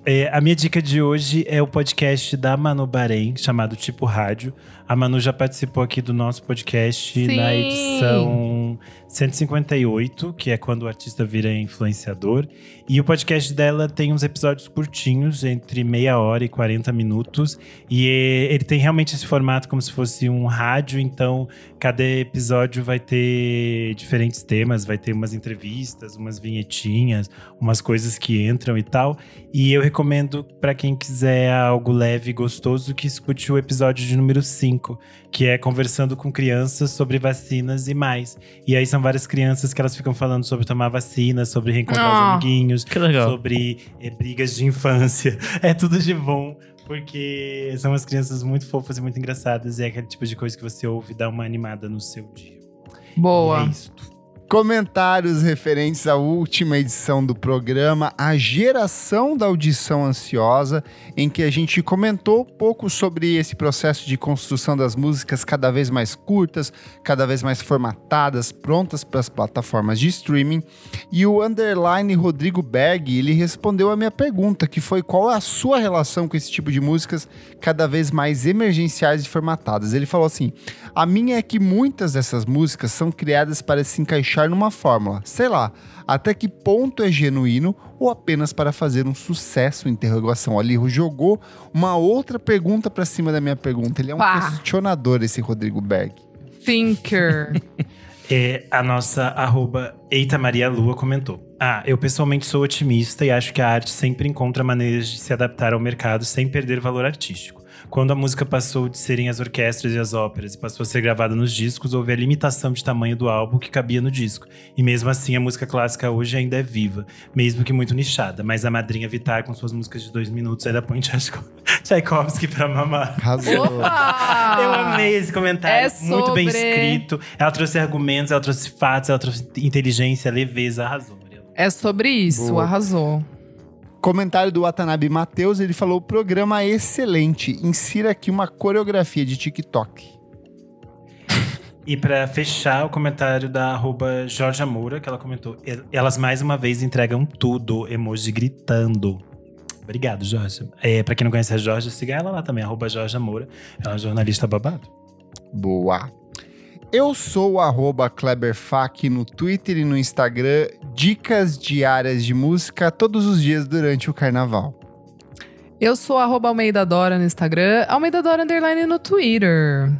É, a minha dica de hoje é o podcast da Manu Bahrein, chamado Tipo Rádio. A Manu já participou aqui do nosso podcast Sim. na edição 158, que é quando o artista vira influenciador. E o podcast dela tem uns episódios curtinhos, entre meia hora e 40 minutos. E é, ele tem realmente esse formato como se fosse um rádio, então cada episódio vai ter diferentes temas, vai ter umas entrevistas, umas vinhetinhas, umas coisas que entram e tal. E eu recomendo para quem quiser algo leve e gostoso que escute o episódio de número 5, que é conversando com crianças sobre vacinas e mais. E aí são várias crianças que elas ficam falando sobre tomar vacina, sobre reencontrar os Ah. amiguinhos, Que legal. sobre eh, brigas de infância. É tudo de bom. Porque são umas crianças muito fofas e muito engraçadas. E é aquele tipo de coisa que você ouve e dá uma animada no seu dia. Boa. E é isto. Comentários referentes à última edição do programa, a geração da audição ansiosa, em que a gente comentou um pouco sobre esse processo de construção das músicas cada vez mais curtas, cada vez mais formatadas, prontas para as plataformas de streaming. E o underline Rodrigo Berg, ele respondeu a minha pergunta, que foi qual é a sua relação com esse tipo de músicas cada vez mais emergenciais e formatadas. Ele falou assim: a minha é que muitas dessas músicas são criadas para se encaixar numa fórmula. Sei lá, até que ponto é genuíno ou apenas para fazer um sucesso? Interrogação. Ali jogou uma outra pergunta para cima da minha pergunta. Ele é um Pá. questionador, esse Rodrigo Berg. Thinker. É, a nossa arroba Eita Maria Lua comentou. Ah, eu pessoalmente sou otimista e acho que a arte sempre encontra maneiras de se adaptar ao mercado sem perder valor artístico. Quando a música passou de serem as orquestras e as óperas e passou a ser gravada nos discos, houve a limitação de tamanho do álbum que cabia no disco. E mesmo assim, a música clássica hoje ainda é viva, mesmo que muito nichada. Mas a madrinha Vitar, com suas músicas de dois minutos, ainda põe Tchaikovsky Tchaikovsky pra mamar. Arrasou. Opa! Eu amei esse comentário, É muito bem escrito. Ela trouxe argumentos, ela trouxe fatos, ela trouxe inteligência, leveza, arrasou, Mariana. É sobre isso, Boa. arrasou. Comentário do Watanabe Matheus, ele falou: programa é excelente. Insira aqui uma coreografia de TikTok. E pra fechar, o comentário da arroba Jorge Moura, que ela comentou. "El- Elas mais uma vez entregam tudo, emoji gritando. Obrigado, Jorge. É, pra quem não conhece a Jorge, siga ela lá também, arroba Jorge Moura. Ela é uma jornalista babado. Boa. Eu sou o arroba KleberFac no Twitter e no Instagram. Dicas diárias de música todos os dias durante o carnaval. Eu sou arroba Almeida Dora no Instagram, Almeida Dora Underline no Twitter.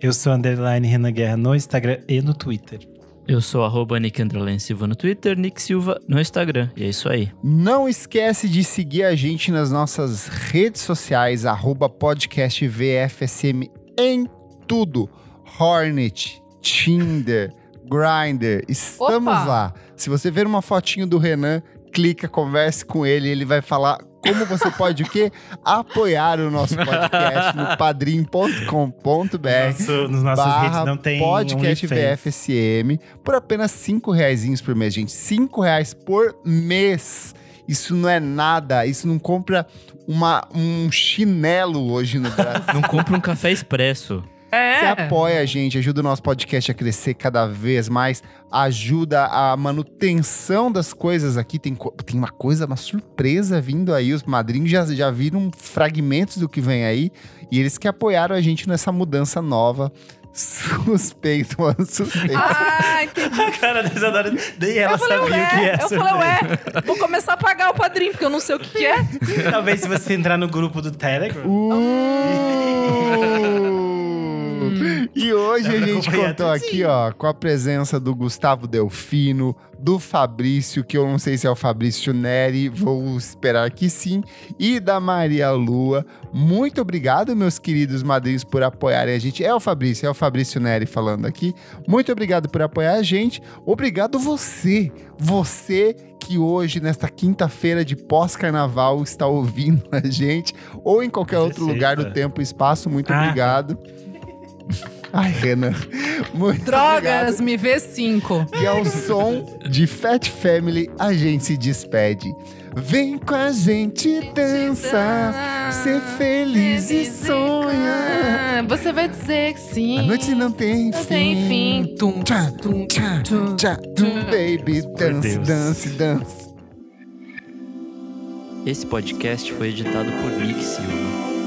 Eu sou underline Renan Guerra no Instagram e no Twitter. Eu sou arroba Nick Silva no Twitter, Nick Silva no Instagram. E é isso aí. Não esquece de seguir a gente nas nossas redes sociais, arroba podcast VFSM em tudo. Hornet, Tinder, Grindr, estamos Opa! lá. Se você ver uma fotinho do Renan, clica, converse com ele, ele vai falar como você pode o quê? Apoiar o nosso podcast no padrim.com.br Nosso, nos nossas barra redes não tem podcast. VFSM por apenas cinco reaisinhos por mês, gente. Cinco reais por mês. Isso não é nada. Isso não compra uma, um chinelo hoje no Brasil. Não compra um café expresso. É. Você apoia a gente, ajuda o nosso podcast a crescer cada vez mais, ajuda a manutenção das coisas aqui. Tem, tem uma coisa, uma surpresa vindo aí. Os madrinhos já, já viram fragmentos do que vem aí. E eles que apoiaram a gente nessa mudança nova. Suspeito, mano, suspeito. Ah, entendi. A cara da Isadora, nem ela Eu falei, sabia ué, o que é. eu falei, ué, vou começar a pagar o padrinho, porque eu não sei o que, que é. Talvez se você entrar no grupo do Telegram. Uh! E hoje a gente contou aqui, ó, com a presença do Gustavo Delfino, do Fabrício, que eu não sei se é o Fabrício Neri, vou esperar que sim, e da Maria Lua. Muito obrigado, meus queridos madrinhos, por apoiarem a gente. É o Fabrício, é o Fabrício Neri falando aqui. Muito obrigado por apoiar a gente. Obrigado você, você que hoje, nesta quinta-feira de pós-carnaval, está ouvindo a gente, ou em qualquer é outro lugar do tempo e espaço. Muito Ah. obrigado. Ai, Renan. Muito Drogas, me vê cinco. obrigado. E ao som de Fat Family, a gente se despede. Vem com a gente dançar, ser feliz e sonhar. Você vai dizer que sim. A noite não tem Não fim. tem fim. Tum, Tchá, tum, tchá, tum. tchá, tum, baby, dance, dance, dance. Esse podcast foi editado por Nick Silva.